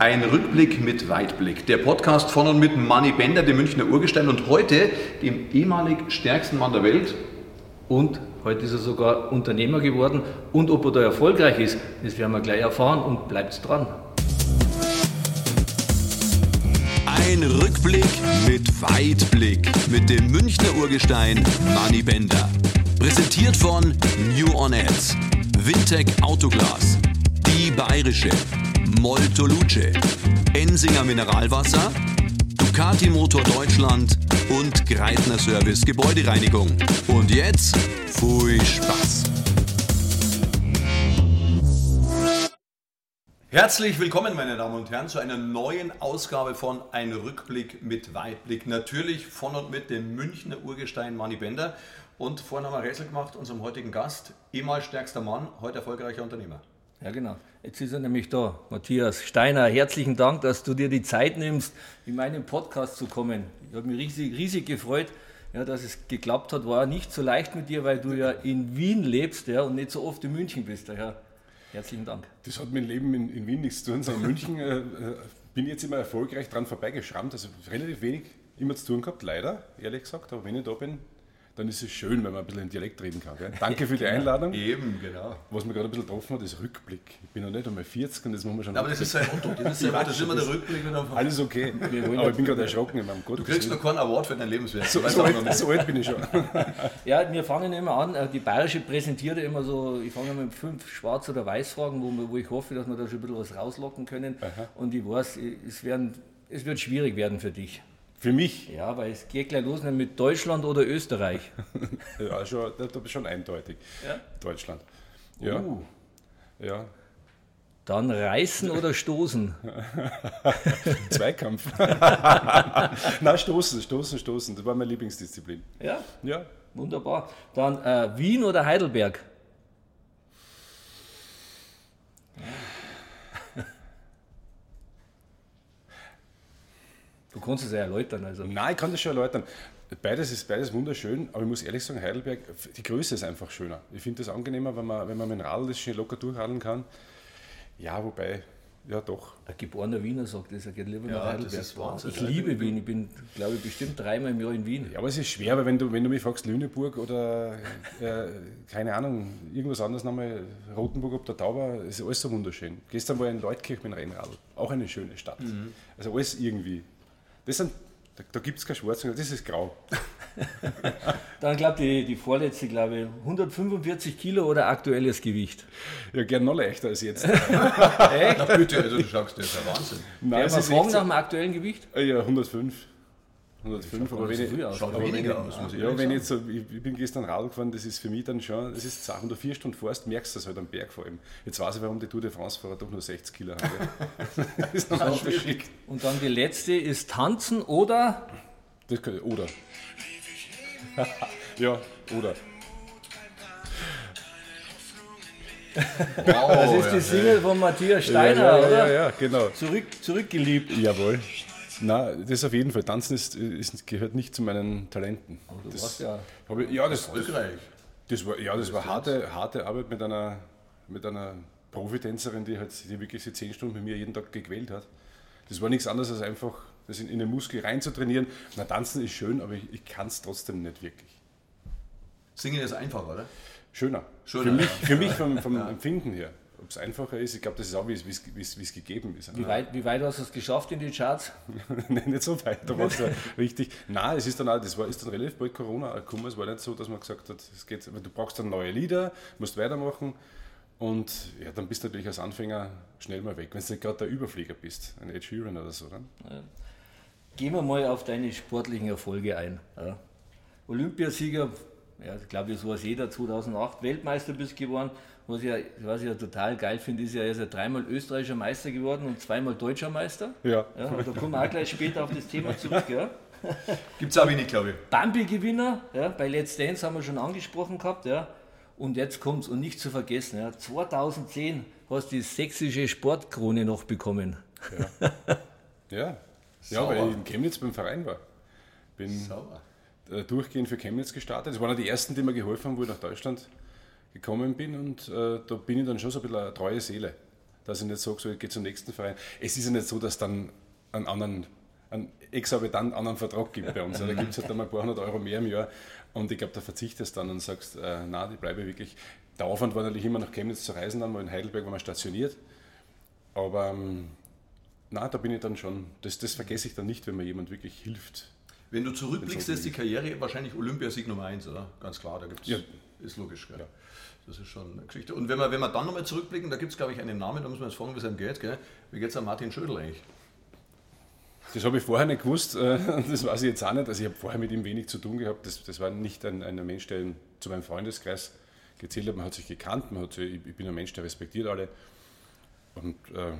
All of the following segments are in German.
Ein Rückblick mit Weitblick. Der Podcast von und mit Manny Bender, dem Münchner Urgestein und heute dem ehemalig stärksten Mann der Welt. Und heute ist er sogar Unternehmer geworden. Und ob er da erfolgreich ist, das werden wir gleich erfahren und bleibt dran. Ein Rückblick mit Weitblick mit dem Münchner Urgestein Manny Bender. Präsentiert von New On Ads, Vintech Autoglas, Die Bayerische, Molto Luce, Ensinger Mineralwasser, Ducati Motor Deutschland und Greitner Service Gebäudereinigung. Und jetzt, viel Spaß! Herzlich willkommen, meine Damen und Herren, zu einer neuen Ausgabe von Ein Rückblick mit Weitblick. Natürlich von und mit dem Münchner Urgestein Manny Bender. Und vorhin haben wir Rätsel gemacht, unserem heutigen Gast, ehemals stärkster Mann, heute erfolgreicher Unternehmer. Ja, genau. Jetzt ist er nämlich da. Matthias Steiner, herzlichen Dank, dass du dir die Zeit nimmst, in meinen Podcast zu kommen. Ich habe mich riesig, riesig gefreut, ja, dass es geklappt hat. War nicht so leicht mit dir, weil du ja in Wien lebst ja, und nicht so oft in München bist. Daher herzlichen Dank. Das hat dem Leben in, in Wien nichts zu tun, sondern München äh, äh, bin jetzt immer erfolgreich dran vorbeigeschrammt. Also relativ wenig immer zu tun gehabt, leider, ehrlich gesagt. Aber wenn ich da bin, dann ist es schön, wenn man ein bisschen in Dialekt reden kann. Gell? Danke für die Genau. Einladung. Eben, genau. Was mir gerade ein bisschen getroffen hat, ist Rückblick. Ich bin noch nicht einmal 40 und das muss man schon. Aber das ist sein Motto. Das ist, sein Motto. das ist immer der Rückblick. Alles okay. Aber ich bin gerade erschrocken in meinem Gott. Du kriegst noch keinen Award für dein Lebenswerk. so, so, alt, so alt bin ich schon. Ja, wir fangen immer an. äh, Die Bayerische präsentiert ja immer so, ich fange mit fünf Schwarz- oder Weiß-Fragen, wo, wir- wo ich hoffe, dass wir da schon ein bisschen was rauslocken können. Und ich weiß, es, werden, es wird schwierig werden für dich. Für mich, Ja, weil es geht gleich los mit Deutschland oder Österreich. ja, schon, da, da schon eindeutig. Ja. Deutschland. Ja. Uh. Ja. Dann reißen oder stoßen. Zweikampf. Nein, stoßen, stoßen, stoßen. Das war meine Lieblingsdisziplin. Ja, Ja. wunderbar. Dann äh, Wien oder Heidelberg. Du kannst es ja erläutern. Also. Nein, ich kann das schon erläutern. Beides ist beides wunderschön, aber ich muss ehrlich sagen, Heidelberg, die Größe ist einfach schöner. Ich finde das angenehmer, wenn man, wenn man mit dem Radl das schnell locker durchradeln kann. Ja, wobei, ja doch. Ein geborener Wiener sagt das, er geht lieber Ja, nach das Heidelberg. ist Wahnsinn. Ich liebe Wien, ich bin, glaube ich, bestimmt dreimal im Jahr in Wien. Ja, aber es ist schwer, weil wenn du, wenn du mich fragst, Lüneburg oder, äh, keine Ahnung, irgendwas anderes nochmal, Rotenburg ob der Tauber, ist alles so wunderschön. Gestern war ich in Leutkirch mit dem Rennradl, auch eine schöne Stadt. Also alles irgendwie. Das sind, da, da gibt es kein Schwarz, das ist grau. Dann glaube ich, die, die vorletzte, glaube ich, 145 Kilo oder aktuelles Gewicht. Ja, gern noch leichter als jetzt. Na bitte, also du schaust, das ist ja Wahnsinn. Nein, Ja, ist fragen echt nach dem aktuellen Gewicht. Äh, ja, 105. 105, aber wenn ich, früh aus, Schaut oder? weniger aus, muss ich Ja, wenn ich jetzt so, ich, ich bin gestern Radl gefahren, das ist für mich dann schon, das ist Sache, wenn du vier Stunden fährst, merkst du das halt am Berg vor allem. Jetzt weiß ich, warum die Tour de France-Fahrer doch nur 60 Kilo haben. das ist noch ein Unterschied. Und dann die letzte ist Tanzen oder Das kann, oder. ja, oder. Wow, Das ist ja, die Single von Matthias Steiner, ja, ja, oder? ja, ja, genau. Zurück, zurückgeliebt. Jawohl. Na, das auf jeden Fall. Tanzen ist, ist, gehört nicht zu meinen Talenten. Du Das, warst ja ich, ja, das, das, Erfolgreich. das war, ja, das war harte, harte Arbeit mit einer, mit einer Profitänzerin, die, halt, die wirklich sie zehn Stunden mit mir jeden Tag gequält hat. Das war nichts anderes als einfach, das in, in den Muskel rein zu trainieren. Na, tanzen ist schön, aber ich, ich kann es trotzdem nicht wirklich. Singen ist einfach, oder? Schöner. Schöner, für mich, ja. für mich vom, vom Empfinden her. Ob es einfacher ist, ich glaube, das ist auch, wie es- gegeben ist. Wie weit, wie weit hast du es geschafft in die Charts? Nein, nicht so weit, es ja richtig. Nein, es ist dann auch, das war, ist dann relativ bald Corona gekommen. Es war nicht so, dass man gesagt hat, es geht, du brauchst dann neue Lieder, musst weitermachen. Und ja, dann bist du natürlich als Anfänger schnell mal weg, wenn du nicht gerade der Überflieger bist, ein Ed Sheeran oder so. Dann. Gehen wir mal auf deine sportlichen Erfolge ein. Ja. Olympiasieger, ja, ich glaube, das weiß jeder, 2008 Weltmeister bist geworden. Was ich, ja, was ich ja total geil finde, ist ja, er ist ja dreimal österreichischer Meister geworden und zweimal deutscher Meister. Ja. Ja, da kommen wir auch gleich später auf das Thema zurück. Ja. Gibt es auch wenig, glaube ich. Bambi-Gewinner, ja, bei Let's Dance haben wir schon angesprochen gehabt. Ja. Und jetzt kommt es, und nicht zu vergessen, ja, 2010 hast du die sächsische Sportkrone noch bekommen. Ja, ja Sauber. weil ich in Chemnitz beim Verein war. Bin Sauber. Äh, durchgehend für Chemnitz gestartet. Das waren die ersten, die mir geholfen haben, wo ich nach Deutschland gekommen bin. Und äh, da bin ich dann schon so ein bisschen eine treue Seele. dass ich nicht sage, so, ich gehe zum nächsten Verein. Es ist ja nicht so, dass dann einen anderen, einen exorbitant anderen Vertrag gibt bei uns. Da gibt es halt einmal ein paar hundert Euro mehr im Jahr und ich glaube, da verzichtest du dann und sagst, äh, nein, ich bleibe wirklich. Der Aufwand war natürlich immer nach Chemnitz zu reisen, dann mal in Heidelberg war man stationiert. Aber ähm, na, da bin ich dann schon, das, das vergesse ich dann nicht, wenn mir jemand wirklich hilft. Wenn du zurückblickst, ist die Karriere wahrscheinlich Olympiasieg Nummer 1, oder? Ganz klar, da gibt es, ja. ist logisch. Ja. Das ist schon eine Geschichte. Und wenn wir, wenn wir dann nochmal zurückblicken, da gibt es, glaube ich, einen Namen, da muss man jetzt fragen, wie es einem geht. Gell? Wie geht es an Martin Schödel eigentlich? Das habe ich vorher nicht gewusst, äh, das weiß ich jetzt auch nicht. Also ich habe vorher mit ihm wenig zu tun gehabt. Das, das war nicht ein, ein Mensch, der zu meinem Freundeskreis gezählt hat. Man hat sich gekannt, man hat sich, ich bin ein Mensch, der respektiert alle. Und äh,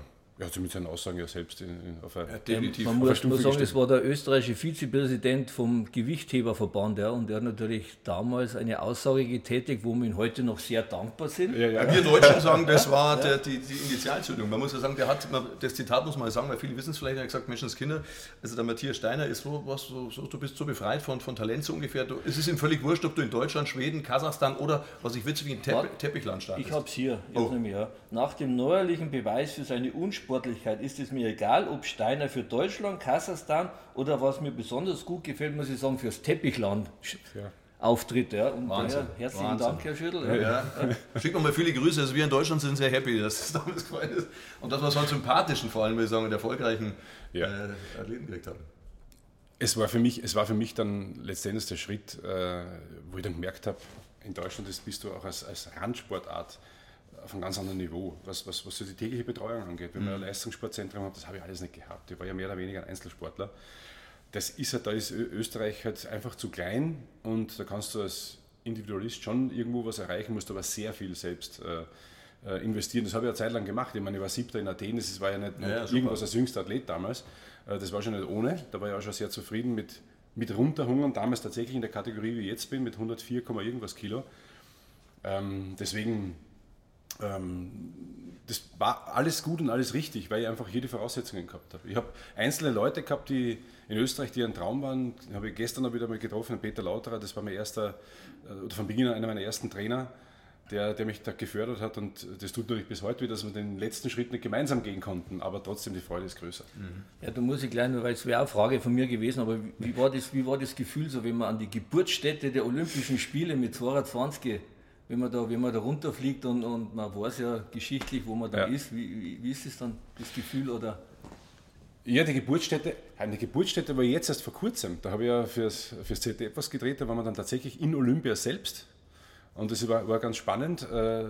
hat sich mit seinen Aussagen ja selbst in, in, auf eine, ja, definitiv Man muss nur sagen, es war der österreichische Vizepräsident vom Gewichtheberverband ja, und der hat natürlich damals eine Aussage getätigt, wo wir ihm heute noch sehr dankbar sind. Ja, ja. Wir Deutschen sagen, das war der, die, die Initialzündung. Man muss ja sagen, der hat, das Zitat muss man sagen, weil viele wissen es vielleicht, er hat gesagt, Menschenskinder, also der Matthias Steiner ist so, was, so, so, du bist so befreit von, von Talent so ungefähr. Du, es ist ihm völlig wurscht, ob du in Deutschland, Schweden, Kasachstan oder, was ich witzig, wie ein Tepp Teppichland startest. Ich habe es hier, oh. nämlich, ja. Nach dem neuerlichen Beweis für seine Unspannung Sportlichkeit ist es mir egal, ob Steiner für Deutschland, Kasachstan oder was mir besonders gut gefällt, muss ich sagen, fürs Teppichland. Ja. Auftritt. Ja. Und Wahnsinn. Ja, herzlichen Wahnsinn. Dank, Herr Schüttel. Ja. Ja. Schickt nochmal viele Grüße. Also wir in Deutschland sind sehr happy, dass es damals gefallen ist. Und dass wir so einen sympathischen, vor allem, würde ich sagen, erfolgreichen äh, Athleten gekriegt haben. Es war, für mich, es war für mich dann letztendlich der Schritt, äh, wo ich dann gemerkt habe, in Deutschland bist du auch als, als Randsportart auf einem ganz anderen Niveau, was, was, was so die tägliche Betreuung angeht. Wenn mhm. man ein Leistungssportzentrum hat, das habe ich alles nicht gehabt. Ich war ja mehr oder weniger ein Einzelsportler. Das ist halt, da ist Österreich halt einfach zu klein und da kannst du als Individualist schon irgendwo was erreichen, musst aber sehr viel selbst äh, äh, investieren. Das habe ich eine Zeit lang gemacht. Ich meine, ich war siebter in Athen, das war ja nicht ja, irgendwas als jüngster Athlet damals. Äh, das war schon nicht ohne. Da war ich auch schon sehr zufrieden mit, mit runterhungern, damals tatsächlich in der Kategorie, wie ich jetzt bin, mit 104, irgendwas Kilo. Ähm, deswegen das war alles gut und alles richtig, weil ich einfach jede Voraussetzungen gehabt habe. Ich habe einzelne Leute gehabt, die in Österreich, die ein Traum waren. Den habe ich gestern auch wieder mal getroffen, Peter Lauterer, das war mein erster, äh, oder von Beginn an einer meiner ersten Trainer, der, der mich da gefördert hat. Und das tut natürlich bis heute wieder, dass wir den letzten Schritt nicht gemeinsam gehen konnten, aber trotzdem die Freude ist größer. Mhm. Ja, da muss ich gleich noch, weil es wäre eine Frage von mir gewesen, aber wie war, das, wie war das Gefühl, so wenn man an die Geburtsstätte der Olympischen Spiele mit 220 wenn man da, wenn man da runterfliegt und, und man weiß ja geschichtlich, wo man da ja. ist, wie, wie, ist es dann, das Gefühl oder? Ja, die Geburtsstätte, eine Geburtsstätte war jetzt erst vor kurzem. Da habe ich ja fürs, fürs ZDF was gedreht, da waren wir dann tatsächlich in Olympia selbst. Und das war, war ganz spannend, äh,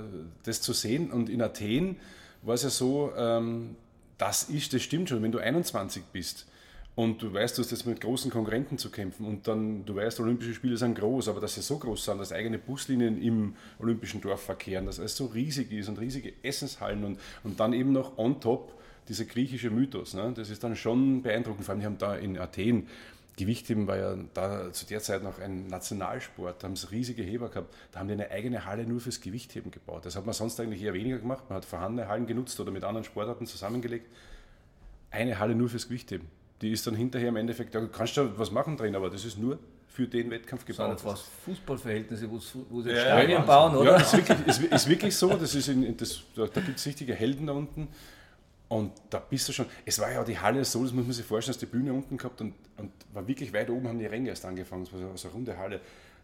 das zu sehen. Und in Athen war es ja so, ähm, das ist, das stimmt schon, wenn du 21 bist, und du weißt, du hast jetzt mit großen Konkurrenten zu kämpfen und dann, du weißt, Olympische Spiele sind groß, aber dass sie so groß sind, dass eigene Buslinien im Olympischen Dorf verkehren, dass es so riesig ist und riesige Essenshallen und, und dann eben noch on top dieser griechische Mythos. Ne? Das ist dann schon beeindruckend. Vor allem, die haben da in Athen, Gewichtheben war ja da zu der Zeit noch ein Nationalsport, da haben sie riesige Heber gehabt, da haben die eine eigene Halle nur fürs Gewichtheben gebaut. Das hat man sonst eigentlich eher weniger gemacht, man hat vorhandene Hallen genutzt oder mit anderen Sportarten zusammengelegt. Eine Halle nur fürs Gewichtheben die ist dann hinterher im Endeffekt, da kannst du was machen drin, aber das ist nur für den Wettkampf gebaut. Das sind fast Fußballverhältnisse, wo, sie ja, Stadien bauen, oder? Ja, ist wirklich, ist, ist wirklich so, das ist in, das, da, da gibt es richtige Helden da unten. Und da bist du schon, es war ja die Halle so, das muss man sich vorstellen, dass die Bühne unten gehabt und, und war wirklich weit oben, haben die Ränge erst angefangen, das war so eine runde Halle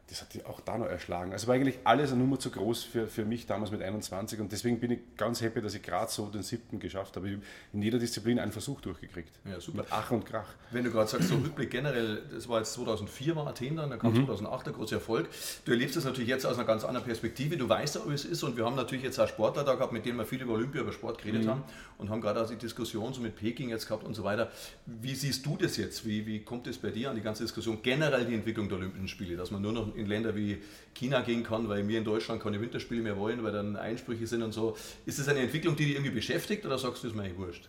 das hat die auch da noch erschlagen. Also war eigentlich alles eine Nummer zu groß für, für mich damals mit 21 und deswegen bin ich ganz happy, dass ich gerade so den siebten geschafft habe. Ich habe in jeder Disziplin einen Versuch durchgekriegt. Ja, super. Mit Ach und Krach. Wenn du gerade sagst, so Rückblick generell, das war jetzt 2004 war Athen dann, da kam mhm. 2008 der große Erfolg. Du erlebst das natürlich jetzt aus einer ganz anderen Perspektive. Du weißt ja, wie es ist und wir haben natürlich jetzt auch Sportler da gehabt, mit denen wir viel über Olympia, über Sport geredet mhm. haben und haben gerade auch die Diskussion so mit Peking jetzt gehabt und so weiter. Wie siehst du das jetzt? Wie, wie kommt es bei dir an die ganze Diskussion generell die Entwicklung der Olympischen Spiele, dass man nur noch in Länder wie China gehen kann, weil wir in Deutschland keine Winterspiele mehr wollen, weil dann Einsprüche sind und so. Ist das eine Entwicklung, die dich irgendwie beschäftigt oder sagst du, das ist mir eigentlich wurscht?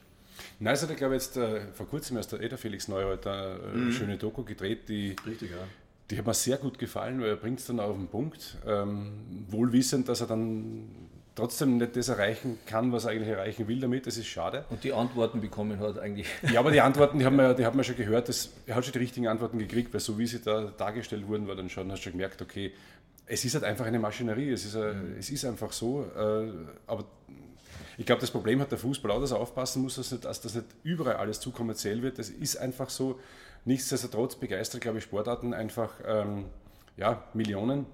Nein, es hat ja, glaube ich, jetzt äh, vor kurzem erst der Eder Felix Neureuther eine äh, mhm. schöne Doku gedreht, die, Richtig, ja. die hat mir sehr gut gefallen, weil er bringt es dann auf den Punkt. Ähm, wohl wissend, dass er dann trotzdem nicht das erreichen kann, was er eigentlich erreichen will damit. Das ist schade. Und die Antworten bekommen hat eigentlich. Ja, aber die Antworten, die haben wir, die haben wir schon gehört. Das, er hat schon die richtigen Antworten gekriegt, weil so wie sie da dargestellt wurden, war dann schon, hast du schon gemerkt, okay, es ist halt einfach eine Maschinerie, es ist, ein, mhm. es ist einfach so. Äh, aber Ich glaube, das Problem hat der Fußball auch, dass er aufpassen muss, dass, nicht, dass das nicht überall alles zu kommerziell wird. Das ist einfach so. Nichtsdestotrotz begeistert, glaube ich, Sportarten einfach ähm, ja, Millionen.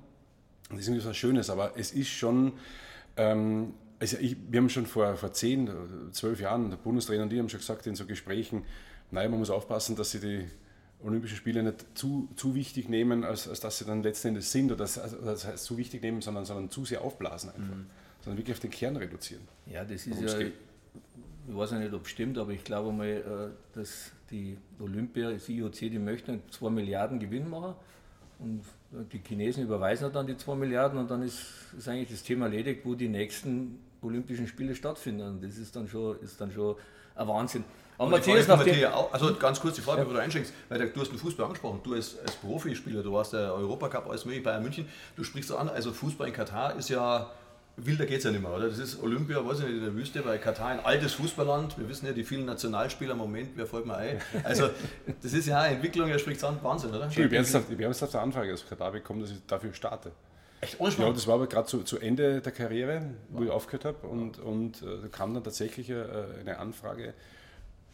Das ist irgendwie was Schönes, aber es ist schon. Ähm, also ich, wir haben schon vor, vor zehn, zwölf Jahren, der Bundestrainer und die haben schon gesagt in so Gesprächen, nein, man muss aufpassen, dass sie die Olympischen Spiele nicht zu, zu wichtig nehmen, als, als dass sie dann letzten Endes sind, oder das, also das heißt zu wichtig nehmen, sondern, sondern zu sehr aufblasen einfach. Mhm. Sondern wirklich auf den Kern reduzieren. Ja, das ist ja, geht. ich weiß nicht, ob es stimmt, aber ich glaube mal, äh, dass die Olympia, das IOC, die möchten 2 Milliarden Gewinn machen und die Chinesen überweisen dann die 2 Milliarden und dann ist, ist eigentlich das Thema erledigt, wo die nächsten Olympischen Spiele stattfinden. Das ist dann schon, ist dann schon ein Wahnsinn. Aber Matthias, nach dem also ganz kurz die Frage, ja. bevor du einschenkst, weil du hast den Fußball angesprochen, du als, als Profispieler, du warst der Europacup als möglich Bayern München, du sprichst an, also Fußball in Katar ist ja, wilder geht es ja nicht mehr, oder? Das ist Olympia, weiß ich nicht, in der Wüste, weil Katar ein altes Fußballland, wir wissen ja die vielen Nationalspieler im Moment, wer folgt mir ein? Also das ist ja eine Entwicklung, er spricht an, Wahnsinn, oder? Ich habe ernsthaft eine Anfrage aus Katar bekommen, dass ich dafür starte. Echt ohne Ja, das war aber gerade zu, zu, Ende der Karriere, wo ich aufgehört habe und, und äh, da kam dann tatsächlich äh, eine Anfrage,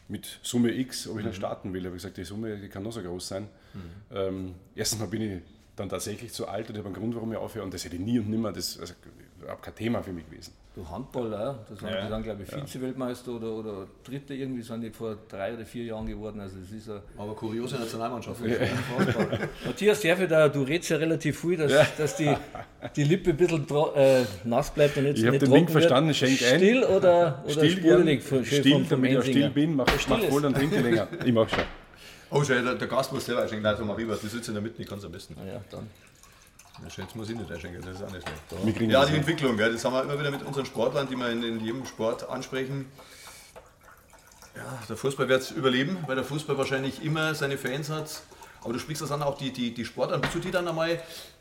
mit Summe X, ob ich mhm. nicht starten will. Da habe ich gesagt, die Summe die kann noch so groß sein. Mhm. Ähm, erstens mal bin ich dann tatsächlich zu alt und ich habe einen Grund, warum ich aufhöre und das hätte ich nie und nimmer, das also, überhaupt kein Thema für mich gewesen. Du Handballer, das waren ja. die dann, glaube ich, Vize-Weltmeister oder, oder Dritte irgendwie, sind die vor drei oder vier Jahren geworden. Also das ist Aber kuriose Nationalmannschaft. Ja. Matthias, sehr da, du redest ja relativ viel, dass, ja. dass die, die Lippe ein bisschen äh, nass bleibt und jetzt Ich habe den Link verstanden, schenk ein. Still oder, oder still sprudelig? Still, still damit ich auch still bin, mach, mach wohl, dann trinke länger. Ich mach schon. Oh, schön, der, der Gast muss selber einschenken. Nein, so mach ich was. Die sitzen in der Mitte, ich kann es am besten. Ja, dann. Jetzt muss ich nicht einschenken, das ist auch nicht schlecht. Ja, die Entwicklung, das haben wir immer wieder mit unseren Sportlern, die wir in, in jedem Sport ansprechen. Ja, der Fußball wird es überleben, weil der Fußball wahrscheinlich immer seine Fans hat. Aber du sprichst das an, auch die, die, die Sportler. Bist du die dann einmal,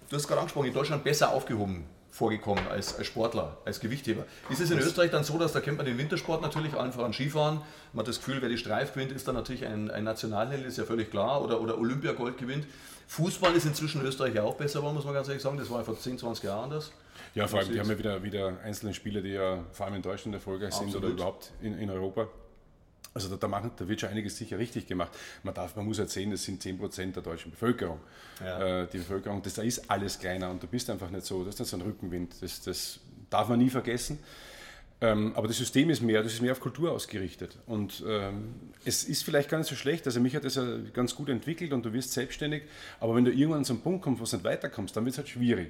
du hast gerade angesprochen, in Deutschland besser aufgehoben vorgekommen als, als Sportler, als Gewichtheber. Ist es in Österreich dann so, dass da kennt man den Wintersport natürlich, allen voran Skifahren, man hat das Gefühl, wer die Streif gewinnt, ist dann natürlich ein, ein Nationalheld, ist ja völlig klar, oder, oder Olympiagold gewinnt. Fußball ist inzwischen in Österreich auch besser geworden, muss man ganz ehrlich sagen. Das war ja vor 10, 20 Jahren anders. Ja, vor allem, die haben ja wieder, wieder einzelne Spieler, die ja vor allem in Deutschland erfolgreich Absolut. sind oder überhaupt in, in Europa. Also da, da, machen, da wird schon einiges sicher richtig gemacht. Man, darf, man muss halt sehen, das sind 10% der deutschen Bevölkerung. Ja. Äh, die Bevölkerung, das, da ist alles kleiner und du bist einfach nicht so, das ist nicht so ein Rückenwind. Das, das darf man nie vergessen. Ähm, aber das System ist mehr, das ist mehr auf Kultur ausgerichtet. Und ähm, es ist vielleicht gar nicht so schlecht. Also mich hat das ja ganz gut entwickelt und du wirst selbstständig. Aber wenn du irgendwann an so einen Punkt kommst, wo du nicht weiterkommst, dann wird es halt schwierig.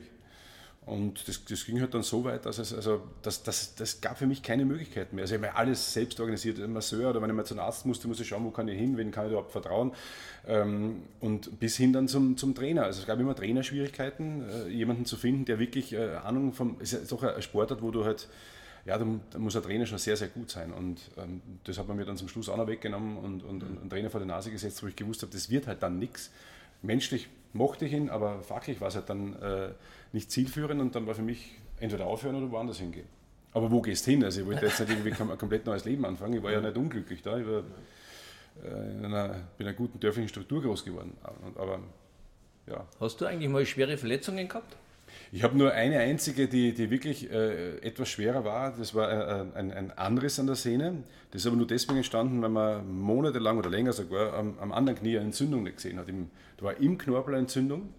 Und das, das, ging halt dann so weit, dass es, also das, das, das gab für mich keine Möglichkeiten mehr. Also ich habe mir alles selbst organisiert, ein Masseur oder wenn ich mal zum Arzt musste, muss ich schauen, wo kann ich hin, wen kann ich überhaupt vertrauen. Ähm, und bis hin dann zum, zum Trainer. Also es gab immer Trainerschwierigkeiten, äh, jemanden zu finden, der wirklich äh, Ahnung vom, ist ja doch ein Sportart, wo du halt ja, da, muss der Trainer schon sehr, sehr gut sein. Und ähm, das hat man mir dann zum Schluss auch noch weggenommen und, und, und einen Trainer vor die Nase gesetzt, wo ich gewusst habe, das wird halt dann nichts. Menschlich mochte ich ihn, aber fachlich war es halt dann äh, nicht zielführend und dann war für mich entweder aufhören oder woanders hingehen. Aber wo gehst du hin? Also ich wollte jetzt nicht irgendwie ein komplett neues Leben anfangen. Ich war ja nicht unglücklich da. Ich war, äh, in einer, bin in einer guten dörflichen Struktur groß geworden. Aber, ja. Hast du eigentlich mal schwere Verletzungen gehabt? Ich habe nur eine einzige, die, die wirklich äh, etwas schwerer war. Das war äh, ein, ein Anriss an der Sehne. Das ist aber nur deswegen entstanden, weil man monatelang oder länger sogar am, am anderen Knie eine Entzündung nicht gesehen hat. Im, da war im Knorpel eine Entzündung.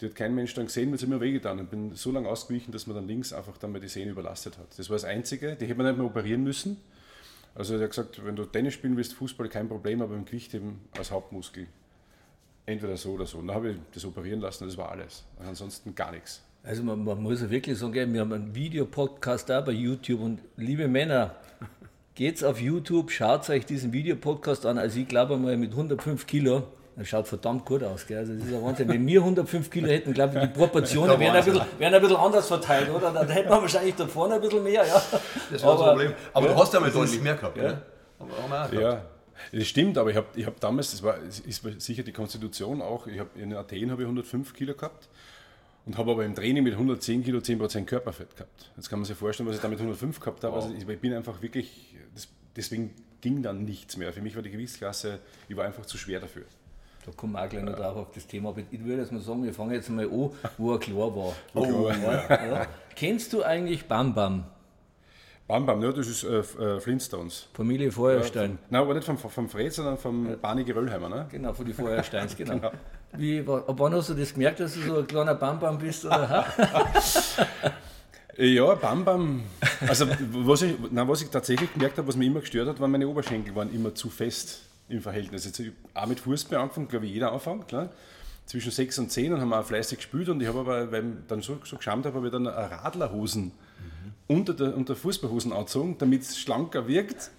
Die hat kein Mensch dann gesehen, weil es immer wehgetan und bin so lange ausgewichen, dass man dann links einfach dann mal die Sehne überlastet hat. Das war das Einzige. Die hätte man nicht mehr operieren müssen. Also er hat gesagt, wenn du Tennis spielen willst, Fußball kein Problem, aber im Gewichtheben als Hauptmuskel entweder so oder so. Und dann habe ich das operieren lassen das war alles. Ansonsten gar nichts. Also man, man muss ja wirklich sagen, wir haben einen Videopodcast da bei YouTube und liebe Männer, geht's auf YouTube, schaut euch diesen Videopodcast an. Also ich glaube mal mit 105 Kilo, das schaut verdammt gut aus. Gell? Also das ist ja Wahnsinn. Wenn wir 105 Kilo hätten, glaube ich, die Proportionen wären ein, bisschen, wären ein bisschen anders verteilt, oder? Dann hätten wir wahrscheinlich da vorne ein bisschen mehr. Ja. Das wäre das Problem. Aber ja, du hast ja mal deutlich mehr gehabt, ja. Oder? Ja. Das stimmt, aber ich habe ich hab damals, das war, ist sicher die Konstitution auch, ich hab, in Athen habe ich 105 Kilo gehabt und habe aber im Training mit 110 Kilo 10% Körperfett gehabt. Jetzt kann man sich vorstellen, was ich da mit 105 gehabt habe. Wow. Also ich bin einfach wirklich, deswegen ging dann nichts mehr. Für mich war die Gewichtsklasse, ich war einfach zu schwer dafür. Da kommen wir auch gleich noch drauf auf das Thema. Aber ich würde jetzt mal sagen, wir fangen jetzt mal an, wo er klar war. Oh, ja. Ja. Kennst du eigentlich Bam Bam? Bam Bam, ja, das ist äh, äh, Flintstones. Familie Feuerstein. Nein, aber nicht vom, vom Fred, sondern vom Barney Geröllheimer, ne? Genau, von den Feuersteins, genau. Wie, ab wann hast du das gemerkt, dass du so ein kleiner Bam Bam bist? Oder? Ja, Bam Bam. Also, was ich, nein, was ich tatsächlich gemerkt habe, was mich immer gestört hat, waren meine Oberschenkel waren immer zu fest im Verhältnis. Jetzt, ich auch mit Fußball angefangen, glaube ich, jeder anfängt, klar. Zwischen 6 und 10 und haben auch fleißig gespielt und ich habe aber, weil ich dann so, so geschämt habe, habe ich dann Radlerhosen unter der, unter Fußballhosen angezogen, damit es schlanker wirkt.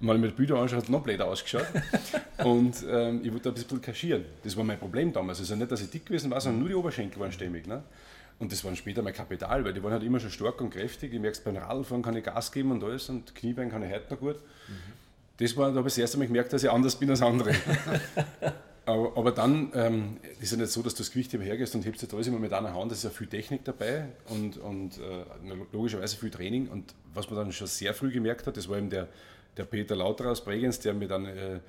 Mal mit Bilder anschauen, hat es noch blöder ausgeschaut. und ähm, ich wollte ein bisschen kaschieren. Das war mein Problem damals. Also nicht, dass ich dick gewesen war, sondern nur die Oberschenkel waren stämmig. Ne? Und das war dann später mein Kapital, weil die waren halt immer schon stark und kräftig. Ich merke es beim Radfahren kann ich Gas geben und alles und Kniebein kann ich heute noch gut. Das war, da habe ich das erste Mal gemerkt, dass ich anders bin als andere. aber, aber dann ähm, ist ja nicht so, dass du das Gewicht immer hergehst und hebst jetzt alles immer mit einer Hand. Da ist ja viel Technik dabei und, und äh, logischerweise viel Training. Und was man dann schon sehr früh gemerkt hat, das war eben der, der Peter Lauter aus Bregenz, der mir dann äh,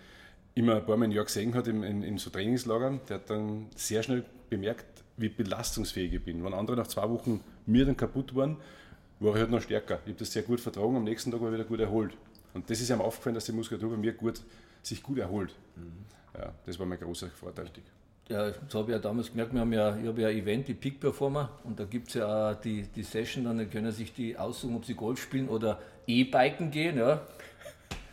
immer ein paar Mal im Jahr gesehen hat in, in, in so Trainingslagern. Der hat dann sehr schnell bemerkt, wie belastungsfähig ich bin. Wenn andere nach zwei Wochen mir dann kaputt waren, war ich halt noch stärker. Ich habe das sehr gut vertragen, am nächsten Tag war ich wieder gut erholt. Und das ist ihm aufgefallen, dass die Muskulatur bei mir gut, sich gut erholt. Ja, das war mein großer Vorteil. Ja, das habe ich ja damals gemerkt, wir haben ja, ich habe ja ein Event, die Peak Performer, und da gibt es ja auch die, die Session, dann können sich die aussuchen, ob sie Golf spielen oder E-Biken gehen. Ja.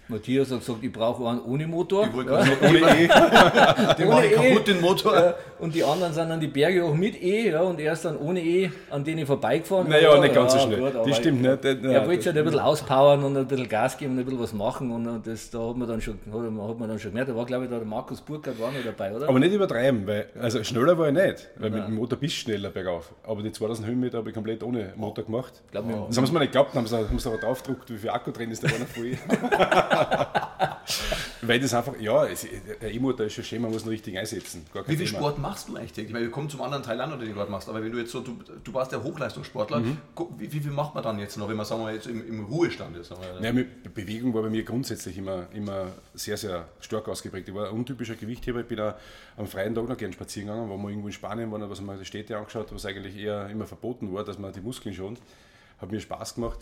Matthias hat gesagt, ich brauche einen ohne Motor. Ich wollte ja. sagen, ohne E. Den ich Ohne E. kaputt, den Motor. Und die anderen sind dann die Berge auch mit E, ja, und er ist dann ohne E an denen vorbeigefahren. Naja, Ja, nicht ganz so schnell. gut, das stimmt nicht. Das- Er wollte sich halt ein bisschen auspowern und ein bisschen Gas geben und ein bisschen was machen und das, da hat man dann schon, hat man, dann schon gemerkt, da war glaube ich da der Markus Burkhardt war noch dabei, oder? Aber nicht übertreiben, weil also schneller war ich nicht, weil mit dem Motor bist du schneller bergauf. Aber die 2000 Höhenmeter habe ich komplett ohne Motor gemacht. glaub, wir- das haben sie mir nicht geglaubt, haben sie, haben sie aber draufgedruckt, wie viel Akku drin ist, da war noch voll. weil das einfach, ja, es, der E-Motor ist schon schön, man muss ihn richtig einsetzen. Wie viel Thema. Sport machst du eigentlich täglich? Weil wir kommen zum anderen Teil an, oder den du gerade machst. Aber wenn du jetzt so, du, du warst ja Hochleistungssportler, Mhm. wie, wie viel macht man dann jetzt noch, wenn man, sagen wir jetzt im, im Ruhestand ist? Sagen wir, Ja, mit Bewegung war bei mir grundsätzlich immer, immer sehr, sehr stark ausgeprägt. Ich war ein untypischer Gewichtheber. Ich bin auch am freien Tag noch gern spazieren gegangen, wo wir irgendwo in Spanien waren, was man die Städte angeschaut, was eigentlich eher immer verboten war, dass man die Muskeln schont. Hat mir Spaß gemacht.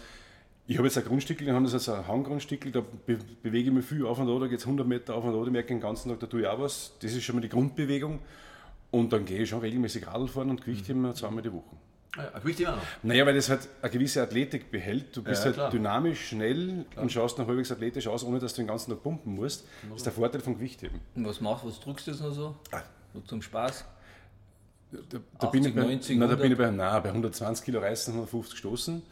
Ich habe jetzt ein Grundstückel, wir haben das also ein Hanggrundstückel, da be bewege ich mich viel auf und ab, da geht es 100 Meter auf und ab, ich merke den ganzen Tag, da tue ich auch was. Das ist schon mal die Grundbewegung. Und dann gehe ich schon regelmäßig Radl fahren und Gewichtheben zweimal die Woche. Ah ja, Gewicht immer noch. Naja, weil das halt eine gewisse Athletik behält. Du bist Ja, halt klar. dynamisch, schnell und schaust noch halbwegs athletisch aus, ohne dass du den ganzen Tag pumpen musst. Das ist der Vorteil vom Gewichtheben. Und was machst was drückst du jetzt noch so? Ah. So zum Spaß? Da, da bin ich 80, bei, 90, nein, da bin ich 100? bei, nein, bei 120 Kilo Reißen, 150 stoßen.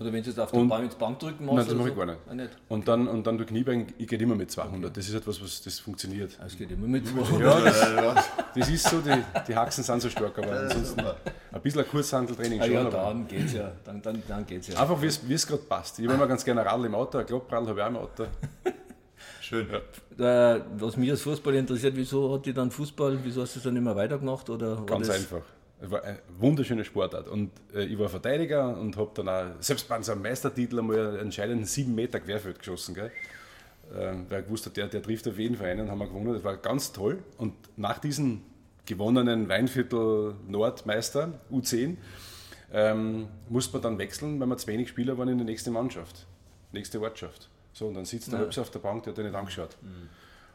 Oder wenn du jetzt auf der mit Bank drücken machst? Nein, das mache ich so? gar nicht. Ah, nicht. Und dann, und dann du Kniebein, ich gehe immer mit 200. Das ist etwas, was das funktioniert. Das geht immer mit 200. Ja, das, das ist so, die, die Haxen sind so stark, aber ansonsten ein bisschen ein Kurzhandeltraining Ah, schon. ja, aber dann geht's ja. Dann, dann, dann geht's ja. einfach wie es es gerade passt. Ich habe immer ganz gerne ein Radl im Auto, ein Klappradl habe ich auch im Auto. Schön. Ja. Was mich als Fußball interessiert, wieso hat dich dann Fußball, wieso hast du es dann nicht mehr weitergemacht? Oder war Ganz das, einfach. Es war eine wunderschöne Sportart. Und äh, ich war Verteidiger und habe dann auch, selbst bei unserem Meistertitel, einmal einen entscheidenden 7 Meter Querfeld geschossen. Gell? Ähm, weil ich gewusst habe, der, der trifft auf jeden Verein und haben wir gewonnen. Das war ganz toll. Und nach diesem gewonnenen Weinviertel Nordmeister, U10, ähm, musste man dann wechseln, weil wir zu wenig Spieler waren in die nächste Mannschaft, nächste Ortschaft. So, und dann sitzt der Höps auf der Bank, der hat den nicht angeschaut.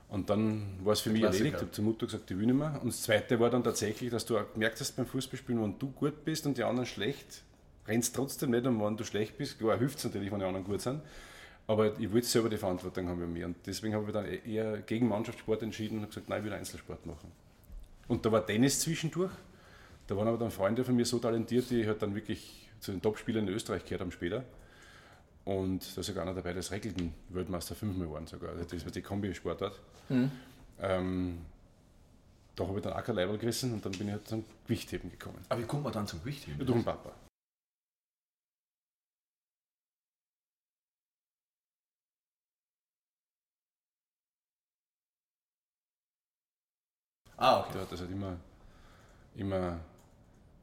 Und dann war es für mich Klassiker. erledigt. Ich habe zur Mutter gesagt, ich will nicht mehr. Und das Zweite war dann tatsächlich, dass du auch gemerkt hast beim Fußballspielen, wenn du gut bist und die anderen schlecht, rennst trotzdem nicht. Und wenn du schlecht bist, klar hilft es natürlich, wenn die anderen gut sind. Aber ich wollte selber die Verantwortung haben bei mir. Und deswegen habe ich dann eher gegen Mannschaftssport entschieden und habe gesagt, nein, ich will Einzelsport machen. Und da war Tennis zwischendurch. Da waren aber dann Freunde von mir so talentiert, die halt dann wirklich zu den Top-Spielern in Österreich gehört haben später. Und da ist sogar einer dabei, der ist Regelten Weltmeister fünfmal geworden sogar. Also Das war die Kombi-Sportart. Ähm, da habe ich dann auch kein Leibel gerissen und dann bin ich halt zum Gewichtheben gekommen. Aber wie kommt man dann zum Gewichtheben? Ja, durch den Papa. Ah, okay. Der hat das halt immer, immer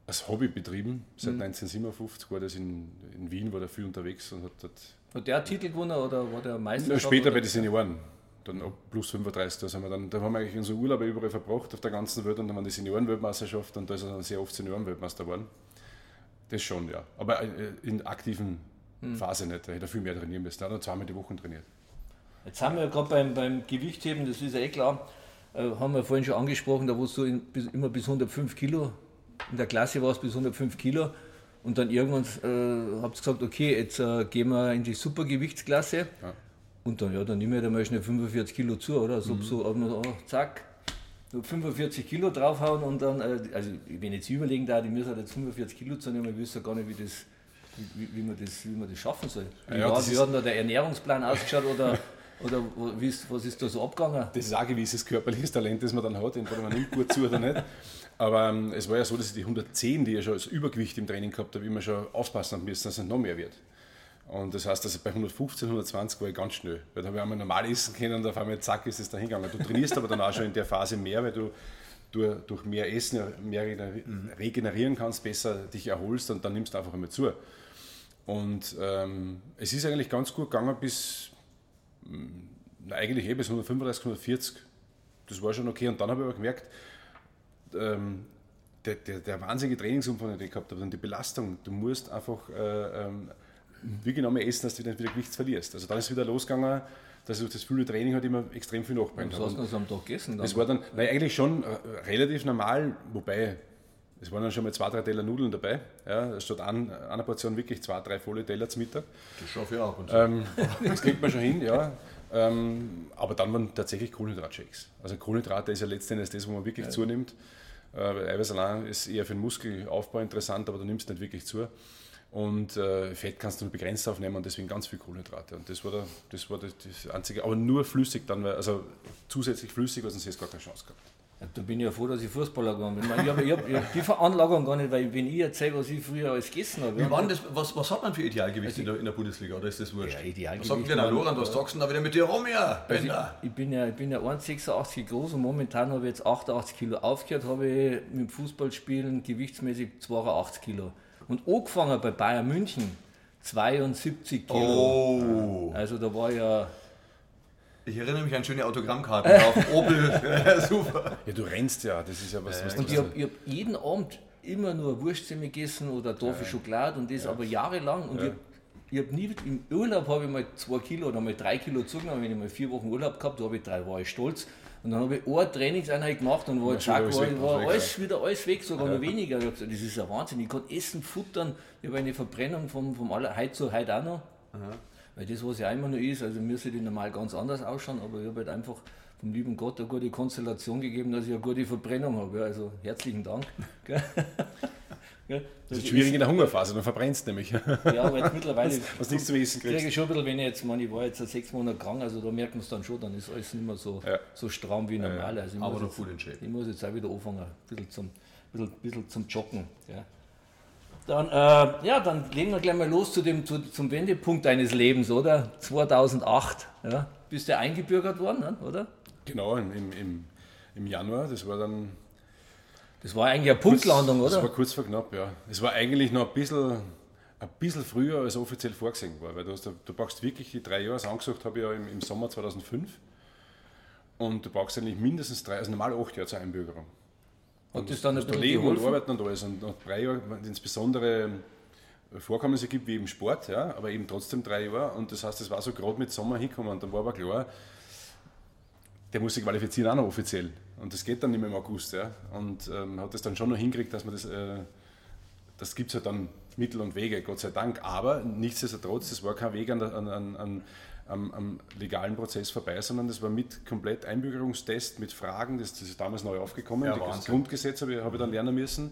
als Hobby betrieben. Seit 1957 war das in, in Wien, war der viel unterwegs und hat dort Hat der Titel gewonnen oder war der Meister? Ja, später bei den Senioren, dann ab plus 35, da, sind wir dann, da haben wir eigentlich unsere Urlaube überall verbracht auf der ganzen Welt und dann waren die Seniorenweltmeisterschaft und da ist er dann sehr oft Seniorenweltmeister geworden. Das schon, ja. Aber äh, in aktiven hm. Phase nicht. Da hätte er viel mehr trainieren müssen. Da hat er zweimal die Woche trainiert. Jetzt haben wir ja gerade beim, beim Gewichtheben, das ist ja eh klar, äh, haben wir vorhin schon angesprochen, da wo du in, bis, immer bis 105 Kilo, in der Klasse warst bis 105 Kilo und dann irgendwann äh, habt ihr gesagt, okay, jetzt äh, gehen wir in die Supergewichtsklasse ja. und dann, ja, dann nehme ich da mal schnell 45 Kilo zu, oder? So, mhm. so oh, zack, 45 Kilo draufhauen und dann, äh, also wenn ich jetzt überlegen da, die müssen halt jetzt 45 Kilo zu nehmen, ich wüsste gar nicht, wie das, wie, wie, man, das, wie man das schaffen soll. Wie, ja, war, wie hat da der Ernährungsplan ausgeschaut oder, oder wie ist, was ist da so abgegangen? Das ist auch ein gewisses körperliches Talent, das man dann hat, entweder man nimmt gut zu oder nicht. Aber ähm, es war ja so, dass ich die 110, die ich schon als Übergewicht im Training gehabt habe, immer schon aufpassen müssen, dass es noch mehr wird. Und das heißt, dass bei 115, 120 war ich ganz schnell. Weil da habe ich einmal normal essen können und auf einmal zack ist es da hingegangen. Du trainierst aber dann auch schon in der Phase mehr, weil du durch, mehr Essen mehr regenerieren kannst, besser dich erholst und dann nimmst du einfach einmal zu. Und ähm, es ist eigentlich ganz gut gegangen bis, eigentlich eh bis 135, 140. Das war schon okay. Und dann habe ich aber gemerkt, ähm, der, der, der, wahnsinnige Trainingsumfang, den ich gehabt habe, und die Belastung, du musst einfach äh, ähm, wie genau mehr essen, dass du dann wieder Gewicht verlierst. Also dann ist wieder losgegangen, dass ich das viele Training halt immer extrem viel nachbrennt. Was hast du am Tag gegessen? Dann? Das war dann, nein, eigentlich schon äh, relativ normal, wobei es waren dann schon mal zwei, drei Teller Nudeln dabei. Ja, statt an, einer Portion wirklich zwei, drei volle Teller zum Mittag. Das schaffe ich auch. Und so. ähm, das kriegt man schon hin, ja. Ähm, aber dann waren tatsächlich Kohlenhydratshakes. Also Kohlenhydrate ist ja letztendlich das, wo man wirklich ja. zunimmt. Äh, Eiweiß allein ist eher für den Muskelaufbau interessant, aber du nimmst nicht wirklich zu. Und äh, Fett kannst du nur begrenzt aufnehmen und deswegen ganz viel Kohlenhydrate. Und das war, der, das, war das, das einzige, aber nur flüssig dann, also zusätzlich flüssig, weil sonst hättest du gar keine Chance gehabt. Da bin ich ja froh, dass ich Fußballer geworden bin. Ich, habe ich hab, ich hab die Veranlagung gar nicht, weil wenn ich erzähle, was ich früher alles gegessen habe. Wie waren das, was, was hat man für Idealgewicht also in, der, in der Bundesliga oder ist das wurscht? Ja, Idealgewicht. Was sagt denn der Loran, was sagst du da wieder mit dir rum, ja, also ich, ich, bin ja, ich bin ja 1,86 groß und momentan habe ich jetzt 88 Kilo aufgehört, habe ich mit dem Fußballspielen gewichtsmäßig 82 Kilo. Und angefangen bei Bayern München, 72 Kilo. Oh. Also da war ja. Ich erinnere mich an schöne Autogrammkarten auf Opel. Super. Ja, du rennst ja, das ist ja was. was und ich habe hab jeden Abend immer nur Wurstsemmel gegessen oder Tafel ja. Schokolade und das ja. aber jahrelang. Und ja. ich, habe hab nie, im Urlaub habe ich mal zwei Kilo oder mal drei Kilo zugenommen, wenn ich mal vier Wochen Urlaub gehabt habe, ich drei, war ich stolz. Und dann habe ich eine Trainingseinheit gemacht und war, zack, war, weg, war alles wieder alles weg, sogar ja. noch weniger. Ich habe gesagt, das ist ja Wahnsinn. Ich kann essen, futtern. Ich habe eine Verbrennung vom, vom aller, heute zu heute auch noch. Aha. Weil das, was ja immer noch ist, also mir sollte normal ganz anders ausschauen, aber ich habe halt einfach vom lieben Gott eine gute Konstellation gegeben, dass ich eine gute Verbrennung habe. Also herzlichen Dank. Ja, das, ist schwierig in der Hungerphase, dann verbrennst du nämlich. Ja, aber jetzt mittlerweile was, was nichts zu essen kriege ich schon ein bisschen, wenn ich jetzt, meine, ich war jetzt sechs Monate krank, also da merkt man es dann schon, dann ist alles nicht mehr so, ja. so stramm wie normal. Also aber noch jetzt, Ich muss jetzt auch wieder anfangen, ein bisschen zum, bisschen, bisschen zum Joggen. Ja. Dann, äh, ja, dann legen wir gleich mal los zu dem, zu, zum Wendepunkt deines Lebens, oder? 2008, ja? Bist du eingebürgert worden, ne? oder? Genau, im, im, im Januar, das war dann das war eigentlich eine Punktlandung, oder? Das war kurz vor knapp, ja. Es war eigentlich noch ein bisschen, ein bisschen früher als offiziell vorgesehen war, weil du, hast, du brauchst wirklich die drei Jahre, das angesucht habe ich ja im, im Sommer 2005 und du brauchst eigentlich mindestens drei, also normal acht Jahre zur Einbürgerung. Und das dann ein bisschen Leben und Arbeiten und alles und nach drei Jahren, insbesondere Vorkommnisse gibt, wie im Sport, ja, aber eben trotzdem drei Jahre und das heißt, es war so gerade mit Sommer hinkommen und dann war aber klar, der muss sich qualifizieren auch noch offiziell. Und das geht dann nicht mehr im August. Ja. Und ähm, hat das dann schon noch hingekriegt, dass man das, äh, das gibt es halt dann Mittel und Wege, Gott sei Dank. Aber nichtsdestotrotz, das war kein Weg an, an, an am, am, legalen Prozess vorbei, sondern das war mit komplett Einbürgerungstest, mit Fragen, das, das ist damals neu aufgekommen. Ja, das Grundgesetz habe ich, habe ich dann lernen müssen.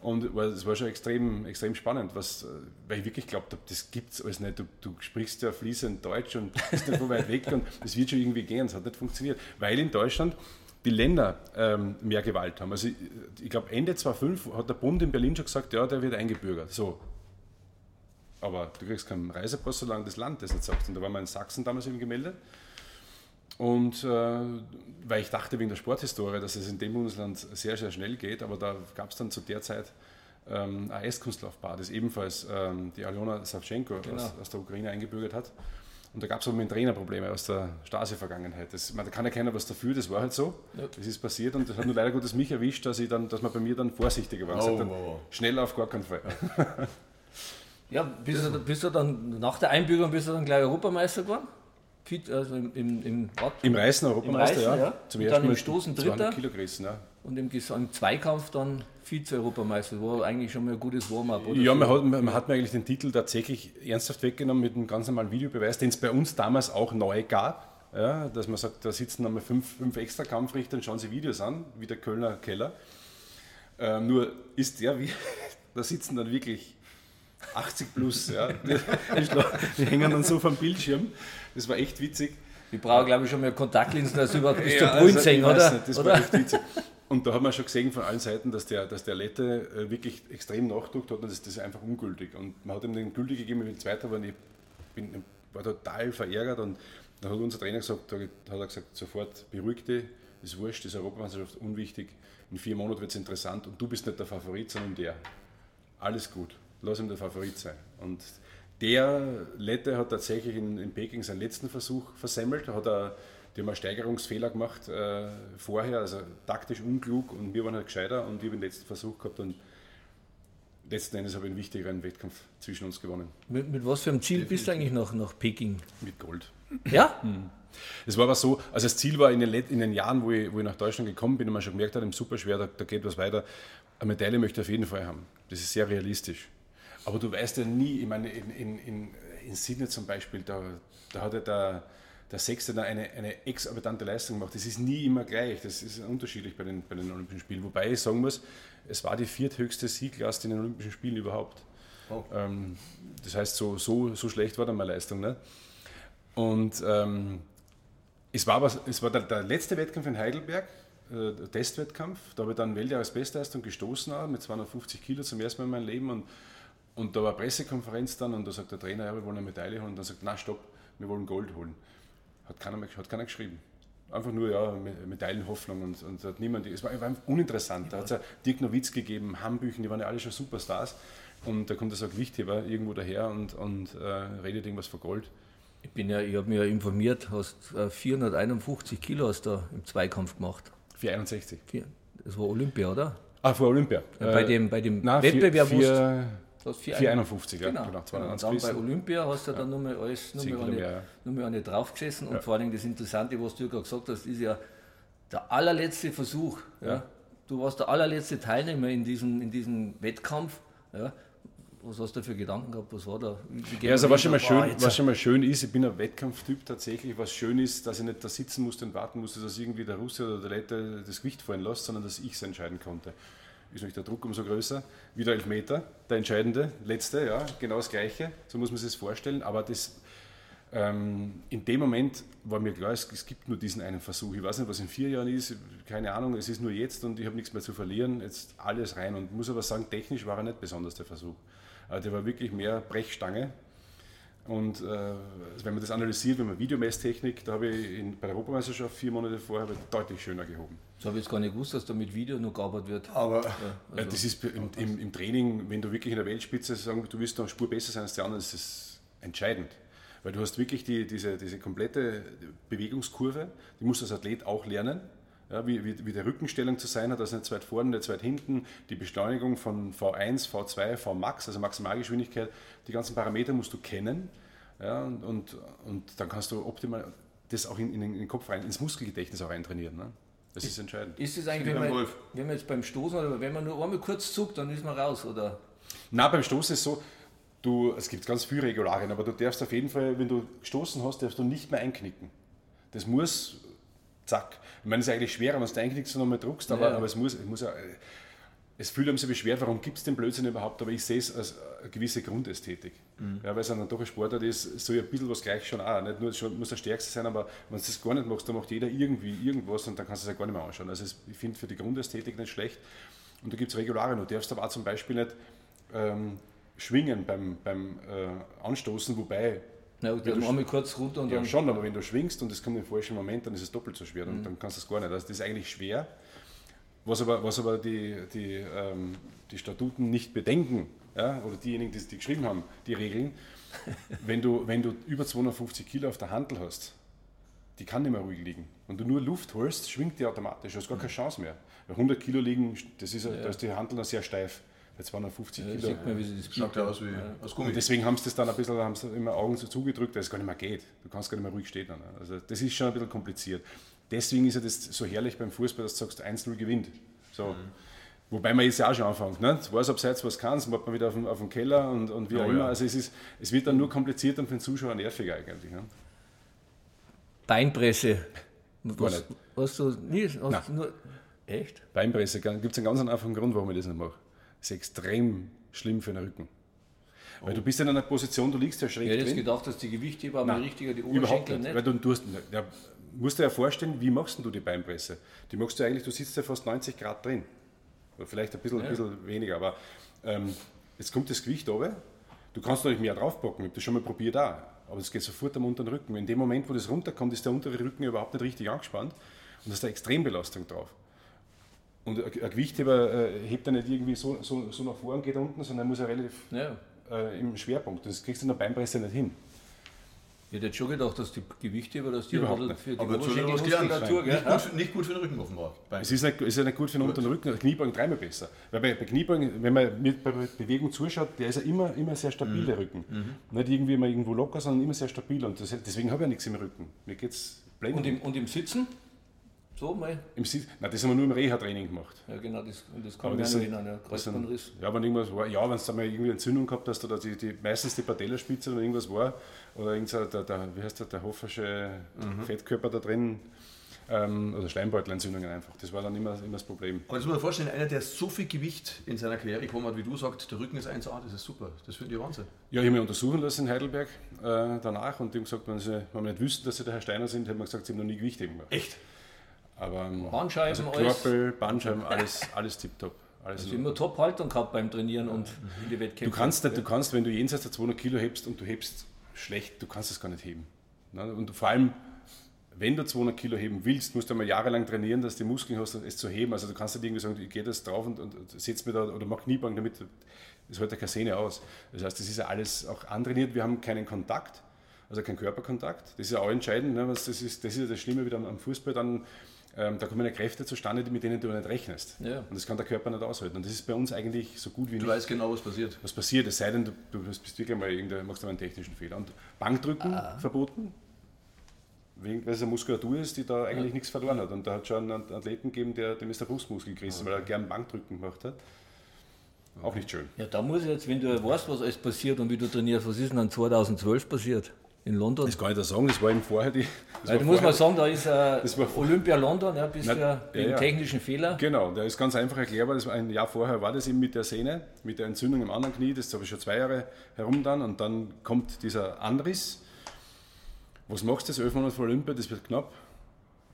Und es war schon extrem, extrem spannend, was, weil ich wirklich glaubt habe, das gibt es alles nicht. Du, du, sprichst ja fließend Deutsch und bist nicht so weit weg und das wird schon irgendwie gehen. Es hat nicht funktioniert. Weil in Deutschland die Länder ähm, mehr Gewalt haben. Also ich, ich glaube Ende 2005 hat der Bund in Berlin schon gesagt, ja, der wird eingebürgert. So. Aber du kriegst keinen Reisepass, solange das Land das nicht sagt. Und da waren wir in Sachsen damals eben gemeldet. Und äh, weil ich dachte wegen der Sporthistorie, dass es in dem Bundesland sehr, sehr schnell geht, aber da gab es dann zu der Zeit ähm, ein Eiskunstlaufbad, das ebenfalls ähm, die Aljona Savchenko genau. aus, aus, der Ukraine eingebürgert hat. Und da gab es aber mit Trainerprobleme aus der Stasi-Vergangenheit. Da kann ja keiner was dafür, das war halt so. Ja. Das ist passiert und das hat nur leider Gottes mich erwischt, dass, ich dann, dass man bei mir dann vorsichtiger war. Oh, wow. Schnell auf gar keinen Fall. Ja, bist du, bist du dann nach der Einbürgerung bist du dann gleich Europameister geworden? Also im, im, im, Im Reißen Europameister, Im Reißen, ja. ja. Zum Und ersten dann im Mal Stoßen 200 Dritter. Kilo gerissen, ja. und im, im Zweikampf dann Vize-Europameister. War eigentlich schon mal ein gutes Warm-up, oder? Ja, so? man hat, man hat mir eigentlich den Titel tatsächlich ernsthaft weggenommen mit einem ganz normalen Videobeweis, den es bei uns damals auch neu gab. Ja, dass man sagt, da sitzen nochmal fünf, fünf extra Kampfrichter und schauen sich Videos an, wie der Kölner Keller. Ähm, nur ist der, wie, da sitzen dann wirklich 80 plus. Ja. Die, hängen dann so vom Bildschirm. Das war echt witzig. Ich brauche, glaube ich, schon mehr Kontaktlinsen, als überhaupt bis zur Ja, Brünn also, sehen, ich weiß oder? Nicht, das oder? war echt witzig. Und da hat man schon gesehen von allen Seiten, dass der, dass der Lette äh, wirklich extrem nachgedruckt hat und das, das ist einfach ungültig. Und man hat ihm den gültig gegeben, ich bin Zweiter, aber ich bin, war total verärgert und dann hat unser Trainer gesagt, da hat er gesagt, sofort beruhig dich, ist wurscht, ist Europameisterschaft unwichtig, in vier Monaten wird es interessant und du bist nicht der Favorit, sondern der. Alles gut, lass ihm der Favorit sein. Und der Lette hat tatsächlich in, in Peking seinen letzten Versuch versemmelt. Hat er, die haben einen Steigerungsfehler gemacht äh, vorher, also taktisch unklug und wir waren halt gescheiter und ich habe den letzten Versuch gehabt und letzten Endes habe ich einen wichtigeren Wettkampf zwischen uns gewonnen. Mit, mit was für einem Ziel bist du eigentlich nach, nach Peking? Mit Gold. Ja? Es war aber so, also das Ziel war in den, Let- in den Jahren, wo ich, wo ich nach Deutschland gekommen bin und man schon gemerkt hat, im Superschwer, da, da geht was weiter, eine Medaille möchte ich auf jeden Fall haben. Das ist sehr realistisch. Aber du weißt ja nie, ich meine, in, in, in, in Sydney zum Beispiel, da, da hat ja der, der Sechste da eine, eine exorbitante Leistung gemacht. Das ist nie immer gleich, das ist unterschiedlich bei den, bei den Olympischen Spielen. Wobei ich sagen muss, es war die vierthöchste Sieglast in den Olympischen Spielen überhaupt. Ähm, das heißt, so, so, so schlecht war dann meine Leistung. Ne? Und ähm, es war, aber, es war der, der letzte Wettkampf in Heidelberg, äh, der Testwettkampf. Da habe ich dann Weltjahresbestleistung gestoßen auch, mit 250 Kilo zum ersten Mal in meinem Leben. Und, und da war eine Pressekonferenz dann und da sagt der Trainer, ja, wir wollen eine Medaille holen. Und dann sagt, na stopp, wir wollen Gold holen. Hat keiner, mehr- hat keiner geschrieben. Einfach nur, ja, Me- Medaillenhoffnung und, und hat niemand, es war, war einfach uninteressant. Da hat es ja Dirk Nowitzki gegeben, Hambüchen, die waren ja alle schon Superstars. Und da kommt so ein Gewichtheber irgendwo daher und, und äh, redet irgendwas von Gold. Ich, bin ja, ich habe mich ja informiert, hast äh, 451 Kilo hast du im Zweikampf gemacht. 461. Vier- Das war Olympia, oder? Ah, vor Olympia. bei Äh, dem, bei dem Nein, Wettbewerb vier, vier, du hast vier 451, ja, Genau. genau. Und 290 dann bei. Olympia hast du dann nochmal alles nochmal eine, ja. eine draufgesessen. Und vor allem das Interessante, was du ja gerade gesagt hast, ist ja der allerletzte Versuch. Ja. Du warst der allerletzte Teilnehmer in diesem, in diesem Wettkampf. Ja. Was hast du für Gedanken gehabt? Was war da? Ja, also was schon, mal schön, was schon mal schön ist, ich bin ein Wettkampftyp tatsächlich, was schön ist, dass ich nicht da sitzen musste und warten musste, dass irgendwie der Russe oder der Lette das Gewicht fallen lässt, sondern dass ich es entscheiden konnte. Ist natürlich der Druck umso größer. Wieder Elfmeter, der entscheidende, letzte, ja, genau das Gleiche, so muss man sich das vorstellen, aber das, ähm, in dem Moment war mir klar, es, es gibt nur diesen einen Versuch. Ich weiß nicht, was in vier Jahren ist, keine Ahnung, es ist nur jetzt und ich habe nichts mehr zu verlieren, jetzt alles rein und muss aber sagen, technisch war er nicht besonders der Versuch. Äh, Der war wirklich mehr Brechstange. Und äh, also wenn man das analysiert, wenn man Videomesstechnik, da habe ich in, bei der Europameisterschaft vier Monate vorher deutlich schöner gehoben. Das habe ich jetzt gar nicht gewusst, dass da mit Video noch gearbeitet wird. Aber Ja, das ist im, im, im Training, wenn du wirklich in der Weltspitze sagen, du willst noch eine Spur besser sein als die anderen, ist das entscheidend. Weil du hast wirklich die, diese, diese komplette Bewegungskurve, die muss das Athlet auch lernen. Ja, wie, wie, wie die Rückenstellung zu sein hat, also nicht zu weit vorne, nicht zu weit hinten, die Beschleunigung von V1, V2, Vmax, also Maximalgeschwindigkeit, die ganzen Parameter musst du kennen. Ja, und, und, und dann kannst du optimal das auch in, in den Kopf rein, ins Muskelgedächtnis auch reintrainieren. Ne? Das ist entscheidend. Ist es eigentlich, Wie wenn beim man, wenn man jetzt beim Stoßen oder wenn man nur einmal kurz zuckt, dann ist man raus, oder? Na, beim Stoßen ist so, du, es gibt ganz viele Regularien, aber du darfst auf jeden Fall, wenn du gestoßen hast, darfst du nicht mehr einknicken. Das muss, zack. Ich meine, es ist eigentlich schwerer, wenn du einknickst und nochmal druckst, aber, Ja. aber es muss, es muss ja, es fühlt einem so beschwert, warum gibt es den Blödsinn überhaupt, aber ich sehe es als eine gewisse Grundästhetik. Ja, weil es dann doch ein Sportart ist, so ein bisschen was gleich schon auch. Nicht nur schon, muss der Stärkste sein, aber wenn du das gar nicht machst, dann macht jeder irgendwie irgendwas und dann kannst du es ja gar nicht mehr anschauen. Also es, ich finde für die Grundästhetik nicht schlecht. Und da gibt es Regularien. Du darfst aber auch zum Beispiel nicht ähm, schwingen beim, beim äh, Anstoßen, wobei Na, dann einmal kurz runter und ja, dann. schon, aber wenn du schwingst und es kommt im falschen Moment, dann ist es doppelt so schwer. Dann, dann kannst du es gar nicht. Also das ist eigentlich schwer. Was aber, was aber die, die, ähm, die Statuten nicht bedenken, ja, oder diejenigen, die, die geschrieben haben, die Regeln, wenn du, wenn du über 250 Kilo auf der Handel hast, die kann nicht mehr ruhig liegen. Wenn du nur Luft holst, schwingt die automatisch. Du hast gar keine Chance mehr. Weil 100 Kilo liegen, das ist, da ist die Handel noch sehr steif. Bei 250 Ja, Kilo. sieht man, wie sie das Schaut ja aus wie aus Gummi. Und deswegen haben sie das dann ein bisschen, haben sie immer Augen so zugedrückt, dass es gar nicht mehr geht. Du kannst gar nicht mehr ruhig stehen. Dann. Also das ist schon ein bisschen kompliziert. Deswegen ist ja das so herrlich beim Fußball, dass du sagst, 1-0 gewinnt. So. Wobei man jetzt ja auch schon anfängt. Ne? Was abseits, was kann, dann macht man wieder auf dem, auf dem Keller und, und wie auch Oh immer. ja. Also es, ist, es wird dann nur komplizierter und für den Zuschauer nerviger eigentlich. Ne? Beinpresse. Was, nicht. hast du nie? Hast du nur, echt? Beinpresse gibt es einen ganz einfachen Grund, warum ich das nicht mache. Das ist extrem schlimm für den Rücken. Weil du bist ja in einer Position, du liegst ja schräg Ich hätte jetzt gedacht, dass die Gewichtheber Nein, richtiger die Oberschenkel nicht. nicht. Weil du, du hast, ja, musst dir ja vorstellen, wie machst du die Beinpresse? Die machst du eigentlich, du sitzt ja fast 90 Grad drin. Oder vielleicht ein bisschen, ein bisschen weniger, aber ähm, jetzt kommt das Gewicht runter. Du kannst natürlich mehr draufpacken, ich habe das schon mal probiert auch. Aber es geht sofort am unteren Rücken. In dem Moment, wo das runterkommt, ist der untere Rücken überhaupt nicht richtig angespannt und da ist eine Extrembelastung drauf. Und ein Gewichtheber äh, hebt er nicht irgendwie so, so, so nach vorn, geht unten, sondern er muss ja relativ Ja. äh, im Schwerpunkt. Das kriegst du in der Beinpresse nicht hin. Ich hätte jetzt schon gedacht, dass die Gewichtheber, dass die Überhaupt bisschen für die. Oberschenkelmuskulatur, Nicht gell? gut, für- nicht gut für den Rücken offenbar. Bein. Es ist, nicht, ist ja nicht gut für den unteren Rücken, Kniebeugen dreimal besser. Weil bei, bei Kniebeugen, wenn man mit bei Bewegung zuschaut, der ist ja immer, immer sehr stabil, der Rücken. Nicht irgendwie mal irgendwo locker, sondern immer sehr stabil. Und das, deswegen habe ich ja nichts im Rücken. Mir geht es Und im, und im Sitzen? So mal? Im Sitz, nein, das haben wir nur im Reha-Training gemacht. Ja, genau, das, und das kann Aber man noch erinnern, ja, Kreuzbandriss. Wenn irgendwas war, ja, wenn du mal irgendwie Entzündung gehabt hast oder die, die, meistens die Patellaspitze oder irgendwas war oder irgend so der, der, wie heißt der, der Hoffersche Fettkörper da drin ähm, oder Schleimbeutelentzündungen einfach. Das war dann immer, immer das Problem. Aber das muss man vorstellen, einer, der so viel Gewicht in seiner Karriere bekommen hat, wie du sagst, der Rücken ist 1A, das ist super. Das finde ich Wahnsinn. Ja, ich habe mich untersuchen lassen in Heidelberg äh, danach und die haben gesagt, wenn, sie, wenn wir nicht wüssten, dass sie der Herr Steiner sind, hätten wir gesagt, sie haben noch nie Gewichtheben gemacht. Echt? Aber ähm, Bandscheiben, also alles. Knorpel, Bandscheiben, alles, alles tipptopp. Alles Also immer Top-Haltung gehabt beim Trainieren und in die Wettkämpfe. Du kannst, nicht, du kannst, wenn du jenseits der 200 Kilo hebst und du hebst schlecht, du kannst es gar nicht heben. Ne? Und vor allem, wenn du 200 Kilo heben willst, musst du einmal jahrelang trainieren, dass du die Muskeln hast, es zu heben. Also du kannst nicht irgendwie sagen, ich gehe das drauf und, und, und setz mir da oder mach Kniebeugen damit, das hält ja keine Sehne aus. Das heißt, das ist ja alles auch antrainiert, wir haben keinen Kontakt, also keinen Körperkontakt. Das ist ja auch entscheidend, ne? Was das, ist, das ist ja das Schlimme wieder am, am Fußball, dann, ähm, da kommen ja Kräfte zustande, mit denen du nicht rechnest. Ja. Und das kann der Körper nicht aushalten. Und das ist bei uns eigentlich so gut wie Du nicht weißt genau, was passiert. was passiert, es sei denn, du, du bist wirklich mal irgendein, machst du einen technischen Fehler. Und Bankdrücken Ah. verboten, wegen, weil es eine Muskulatur ist, die da eigentlich nichts verloren hat. Und da hat schon einen Athleten gegeben, der, dem ist der Brustmuskel gerissen, weil er gern Bankdrücken gemacht hat. Auch nicht schön. Ja, da muss ich jetzt, wenn du weißt, was alles passiert und wie du trainierst, was ist denn dann 2012 passiert in London? Das kann ich da sagen, das war eben vorher die. das Weil war da muss man sagen, da ist äh, Olympia London, ja, bist Na, ja, wegen ja. technischen Fehler. Genau, der ist ganz einfach erklärbar. Das war ein Jahr vorher war das eben mit der Sehne, mit der Entzündung im anderen Knie. Das habe ich schon zwei Jahre herum dann. Und dann kommt dieser Anriss. Was machst du das? Elf Monate vor Olympia, das wird knapp.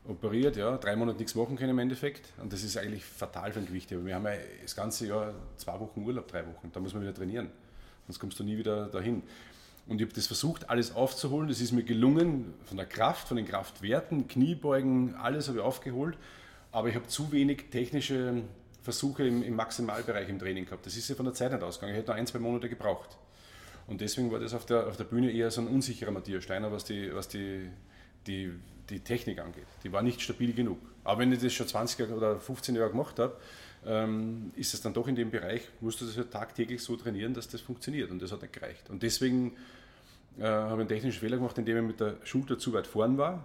Operiert, ja, drei Monate nichts machen können im Endeffekt. Und das ist eigentlich fatal für ein Gewicht. Wir haben ja das ganze Jahr zwei Wochen Urlaub, drei Wochen. Da muss man wieder trainieren. Sonst kommst du nie wieder dahin. Und ich habe das versucht, alles aufzuholen. Das ist mir gelungen, von der Kraft, von den Kraftwerten, Kniebeugen, alles habe ich aufgeholt. Aber ich habe zu wenig technische Versuche im, im Maximalbereich im Training gehabt. Das ist ja von der Zeit nicht ausgegangen. Ich hätte ein, zwei Monate gebraucht. Und deswegen war das auf der, auf der Bühne eher so ein unsicherer Matthias Steiner, was die, was die, die, die Technik angeht. Die war nicht stabil genug. Aber wenn ich das schon 20 oder 15 Jahre gemacht habe, ähm, ist es dann doch in dem Bereich, musst du das halt tagtäglich so trainieren, dass das funktioniert. Und das hat nicht gereicht. Und deswegen äh, habe ich einen technischen Fehler gemacht, indem ich mit der Schulter zu weit vorn war.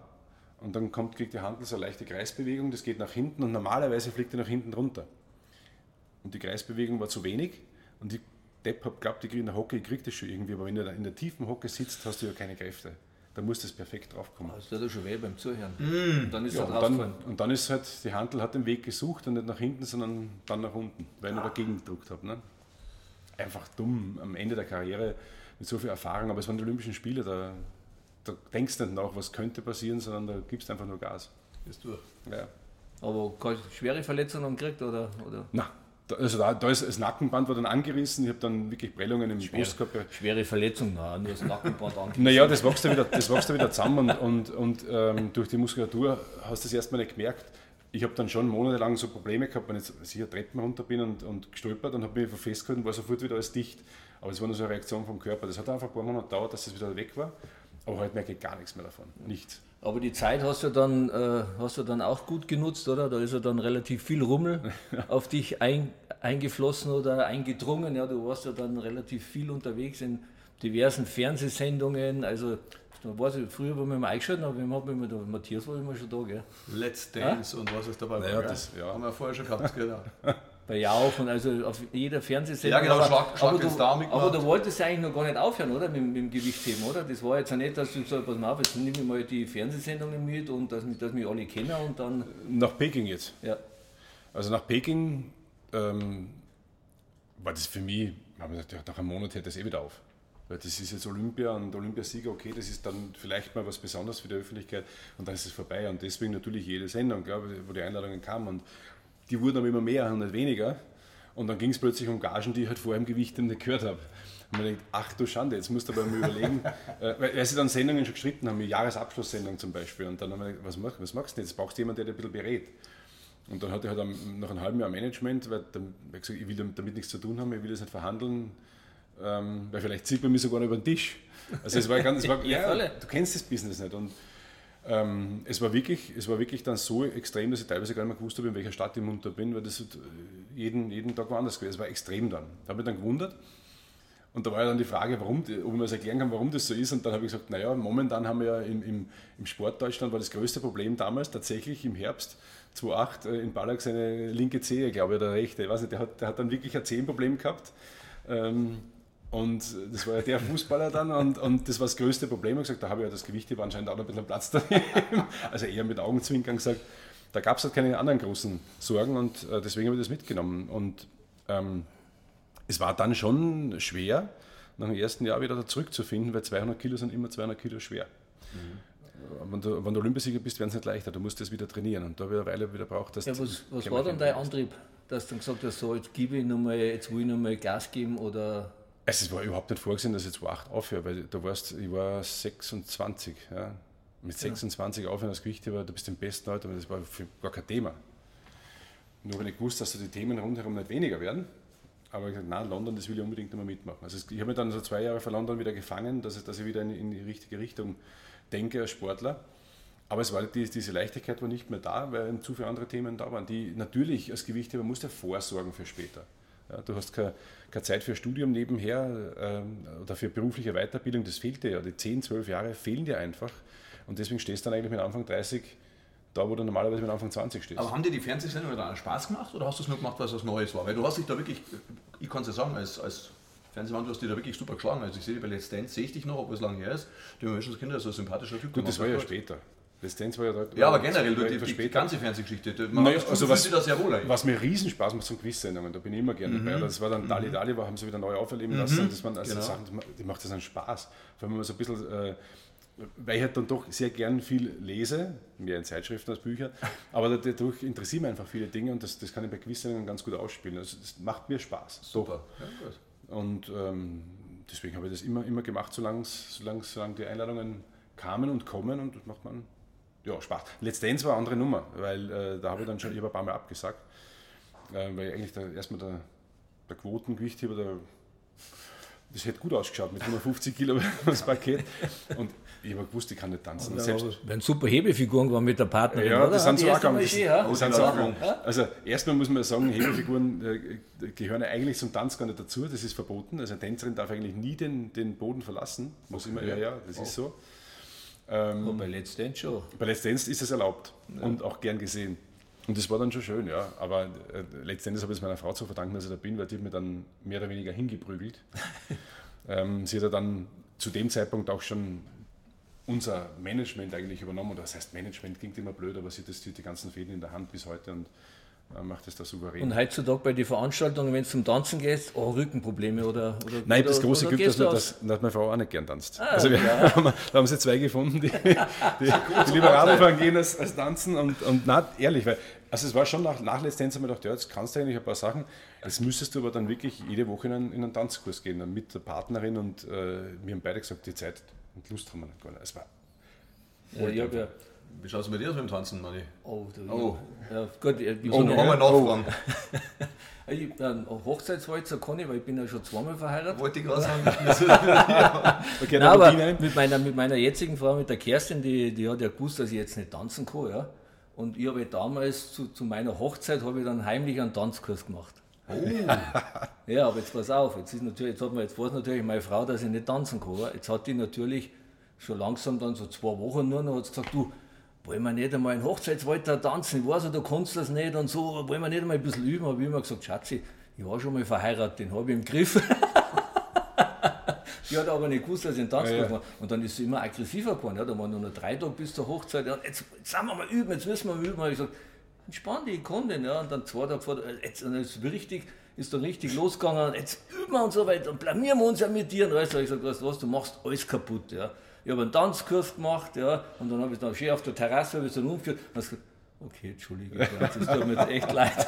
Und dann kommt, kriegt die Handel so eine leichte Kreisbewegung, das geht nach hinten und normalerweise fliegt er nach hinten runter. Und die Kreisbewegung war zu wenig und ich Depp hab glaubt, ich kriege in der Hocke, ich kriege das schon irgendwie, aber wenn du in der tiefen Hocke sitzt, hast du ja keine Kräfte. Da muss das perfekt draufkommen. Das tut ja schon weh beim Zuhören. Und dann ist Ja, er und, dann, und dann ist halt, die Handel hat den Weg gesucht und nicht nach hinten, sondern dann nach unten, weil ich nur dagegen gedruckt habe. Ne? Einfach dumm am Ende der Karriere mit so viel Erfahrung, aber es waren die Olympischen Spiele, da, da denkst du nicht nach, was könnte passieren, sondern da gibst du einfach nur Gas. Ist durch. Ja. Aber keine schwere Verletzungen gekriegt oder? oder? Da, also da, da ist das Nackenband war dann angerissen, ich habe dann wirklich Prellungen im Brust gehabt. Schwere Verletzung, nein, nur das Nackenband an. Naja, das wächst ja wieder, das wächst ja wieder zusammen und, und, und ähm, durch die Muskulatur hast du das erstmal nicht gemerkt. Ich habe dann schon monatelang so Probleme gehabt, wenn ich jetzt sicher Treppen runter bin und, und gestolpert und habe mich festgehalten, war sofort wieder alles dicht. Aber es war nur so eine Reaktion vom Körper. Das hat einfach ein paar Monate gedauert, dass das wieder weg war. Aber heute merke ich gar nichts mehr davon. Nichts. Aber die Zeit hast du dann, äh, hast du dann auch gut genutzt, oder? Da ist ja dann relativ viel Rummel auf dich ein, eingeflossen oder eingedrungen. Ja, du warst ja dann relativ viel unterwegs in diversen Fernsehsendungen. Also, da weiß ich, früher, wo wir mal eingeschaltet haben, wir haben immer da, Matthias war immer schon da, gell? Let's Dance ja? und was ist dabei naja, das, ja. Haben wir vorher schon gehabt, genau. Bei Jauch und also auf jeder Fernsehsendung. Ja, genau, Schlag, Schlag aber, du, da aber du wolltest eigentlich noch gar nicht aufhören, oder? Mit, mit dem Gewichtheben, oder? Das war jetzt ja nicht, dass du sagst, pass mal auf, jetzt nehme ich mal die Fernsehsendungen mit und dass, dass mich alle kennen und dann. Nach Peking jetzt? Ja. Also nach Peking ähm, war das für mich, nach einem Monat hört das eh wieder auf. Weil das ist jetzt Olympia und Olympiasieger, okay, das ist dann vielleicht mal was Besonderes für die Öffentlichkeit und dann ist es vorbei. Und deswegen natürlich jede Sendung, glaube ich, wo die Einladungen kamen. Und die wurden aber immer mehr und nicht weniger. Und dann ging es plötzlich um Gagen, die ich halt vorher im Gewicht nicht gehört habe. Und man denkt, ach du Schande, jetzt musst du aber mal überlegen, äh, weil, sie dann Sendungen schon geschritten haben, wie Jahresabschlusssendung zum Beispiel. Und dann haben wir gedacht, was, mach, was machst du jetzt? Brauchst du jemanden, der dir ein bisschen berät. Und dann hatte ich halt nach einem halben Jahr Management, weil dann, ich, gesagt, ich will damit nichts zu tun haben, ich will das nicht verhandeln, ähm, weil vielleicht zieht man mich sogar über den Tisch. Also es war ganz, es war, ja, du kennst das Business nicht. Und ähm, es, war wirklich, es war wirklich dann so extrem, dass ich teilweise gar nicht mehr gewusst habe, in welcher Stadt ich munter bin, weil das jeden, jeden Tag woanders gewesen Es war extrem dann. Da habe ich dann gewundert. Und da war ja dann die Frage, warum, ob ich mir das erklären kann, warum das so ist. Und dann habe ich gesagt, naja, momentan haben wir ja im, im, im Sport Deutschland war das größte Problem damals tatsächlich im Herbst 2008 äh, in Ballack seine linke Zehe, glaube ich, oder rechte. Ich weiß nicht, der hat, der hat dann wirklich ein Zehenproblem gehabt. Ähm, und das war ja der Fußballer dann und, und das war das größte Problem. Ich gesagt, da habe ich ja das Gewicht hier anscheinend auch noch ein bisschen Platz daneben. Also eher mit Augenzwinkern gesagt, da gab es halt keine anderen großen Sorgen und äh, deswegen habe ich das mitgenommen. Und ähm, es war dann schon schwer, nach dem ersten Jahr wieder da zurückzufinden, weil 200 Kilo sind immer 200 Kilo schwer. Mhm. Wenn, du, wenn du Olympiasieger bist, werden es nicht leichter, du musst das wieder trainieren und da habe ich eine Weile wieder braucht. Ja, was was war dann dein Antrieb, dass du dann gesagt hast, so, jetzt, gebe ich noch mal, jetzt will ich nochmal Gas geben oder es war überhaupt nicht vorgesehen, dass ich jetzt 8 aufhöre, weil du warst, ich war 26. Ja. Mit 26 ja. aufhören als Gewichtheber, du bist im besten Alter, das war gar kein Thema. Nur wenn ich gewusst dass die Themen rundherum nicht weniger werden, aber ich gesagt, nein, London, das will ich unbedingt nochmal mitmachen. Also ich habe mich dann so zwei Jahre vor London wieder gefangen, dass ich, dass ich wieder in, in die richtige Richtung denke als Sportler. Aber es war die, diese Leichtigkeit war nicht mehr da, weil zu viele andere Themen da waren, die natürlich als Gewichtheber musst du vorsorgen für später. Ja, du hast keine, keine, Zeit für Studium nebenher ähm, oder für berufliche Weiterbildung, das fehlt dir ja. Die 10, 12 Jahre fehlen dir einfach. Und deswegen stehst du dann eigentlich mit Anfang 30 da, wo du normalerweise mit Anfang 20 stehst. Aber haben dir die Fernsehsendungen dann Spaß gemacht oder hast du es nur gemacht, weil es was Neues war? Weil du hast dich da wirklich, ich kann es ja sagen, als, als Fernsehmann, du hast dich da wirklich super geschlagen. Also ich sehe dich bei Let's Dance, sehe ich dich noch, obwohl es lange her ist. Die Menschenskinder, so ein sympathischer Typ. Gut, das war ja später. Resistenz war ja dort. Ja, aber generell, die, die, die ganze Fernsehgeschichte. Man naja, also was, das sehr wohl eigentlich. Was mir riesen Spaß macht, sind Quizsendungen, da bin ich immer gerne mhm. dabei. Das war dann mhm. Dali Dali, haben sie wieder neu auferleben mhm. lassen. Das waren also genau. Sachen, die macht das einen Spaß. Vor allem, wenn man so ein bisschen, äh, weil ich halt dann doch sehr gern viel lese, mehr in Zeitschriften als Bücher, aber dadurch interessieren mich einfach viele Dinge und das, das kann ich bei Quizsendungen ganz gut ausspielen. Also das macht mir Spaß. Super. Ja, und ähm, deswegen habe ich das immer, immer gemacht, solange, solange, solange die Einladungen kamen und kommen und das macht man ja, Spaß. Let's Dance war eine andere Nummer, weil äh, da habe ich dann schon ein paar Mal abgesagt, äh, weil eigentlich der, erstmal der, der Quotengewichtheber, der, das hätte gut ausgeschaut mit 150 Kilo das Paket. Und ich habe gewusst, ich kann nicht tanzen. Ja, selbst, wenn super Hebefiguren waren mit der Partnerin. Ja, das sind so auch gegangen. Das, das auch Also erstmal muss man sagen, Hebefiguren äh, gehören eigentlich zum Tanz gar nicht dazu. Das ist verboten. Also eine Tänzerin darf eigentlich nie den, den Boden verlassen. Muss immer, ja, ja, das ist so. Ähm, Und bei Let's Dance schon. Bei Let's Dance ist es erlaubt ja. und auch gern gesehen. Und das war dann schon schön, ja. Aber äh, letztendlich habe ich es meiner Frau zu verdanken, dass ich da bin, weil die hat mir dann mehr oder weniger hingeprügelt. ähm, sie hat ja dann zu dem Zeitpunkt auch schon unser Management eigentlich übernommen. Oder das heißt, Management klingt immer blöd, aber sie hat die, die ganzen Fäden in der Hand bis heute und macht es da souverän. Und heutzutage bei den Veranstaltungen, wenn es zum Tanzen geht, oh, Rückenprobleme oder, oder Nein, das große Glück, dass, das, dass meine Frau auch nicht gern tanzt. Ah, also wir, ja. haben, da haben sie zwei gefunden, die, die, die lieber Radfahren gehen als, als tanzen. Und, und na, ehrlich, weil also es war schon nach, nach Let's Dance, habe ich gedacht, ja, jetzt kannst du eigentlich ein paar Sachen, jetzt müsstest du aber dann wirklich jede Woche in einen, in einen Tanzkurs gehen, dann mit der Partnerin und äh, wir haben beide gesagt, die Zeit und Lust haben wir nicht gar nicht. Es war ja, ich habe ja wie schaut es bei dir aus mit dem Tanzen, Manni? Oh, du, oh. Ja, gut, ich oh, noch einmal nachfragen. Ich, ein Hochzeitswalzer kann ich, weil ich bin ja schon zweimal verheiratet. Wollte ich gerade sagen. okay, Nein, aber mit meiner, mit meiner jetzigen Frau, mit der Kerstin, die, die hat ja gewusst, dass ich jetzt nicht tanzen kann. Ja? Und ich habe damals zu, zu meiner Hochzeit habe ich dann heimlich einen Tanzkurs gemacht. Oh. ja, aber jetzt pass auf, jetzt, ist natürlich, jetzt, hat man, jetzt weiß natürlich meine Frau, dass ich nicht tanzen kann. Jetzt hat die natürlich schon langsam dann so zwei Wochen nur noch hat gesagt, du, wollen wir nicht einmal in Hochzeitswalter tanzen? Ich weiß ja, du kannst das nicht und so, wollen wir nicht einmal ein bisschen üben? Habe ich immer gesagt, Schatzi, ich war schon mal verheiratet, den habe ich im Griff. die hat aber nicht gewusst, dass ich einen Tanzkurs ja, ja. Und dann ist sie immer aggressiver geworden. Ja, da waren nur noch drei Tage bis zur Hochzeit. Ja, jetzt, jetzt sind wir mal üben, jetzt müssen wir mal üben. Habe ich gesagt, entspann dich, ich kann den. Ja. Und dann zwei Tage vor, jetzt ist richtig, ist dann richtig losgegangen. Jetzt üben wir und so weiter und blamieren wir uns ja mit dir. Und alles. habe ich gesagt, weißt du was, du machst alles kaputt. Ja. Ich habe einen Tanzkurs gemacht, ja, und dann habe ich dann schön auf der Terrasse habe ich dann umgeführt. Und gesagt, okay, Entschuldigung, das tut mir jetzt echt leid.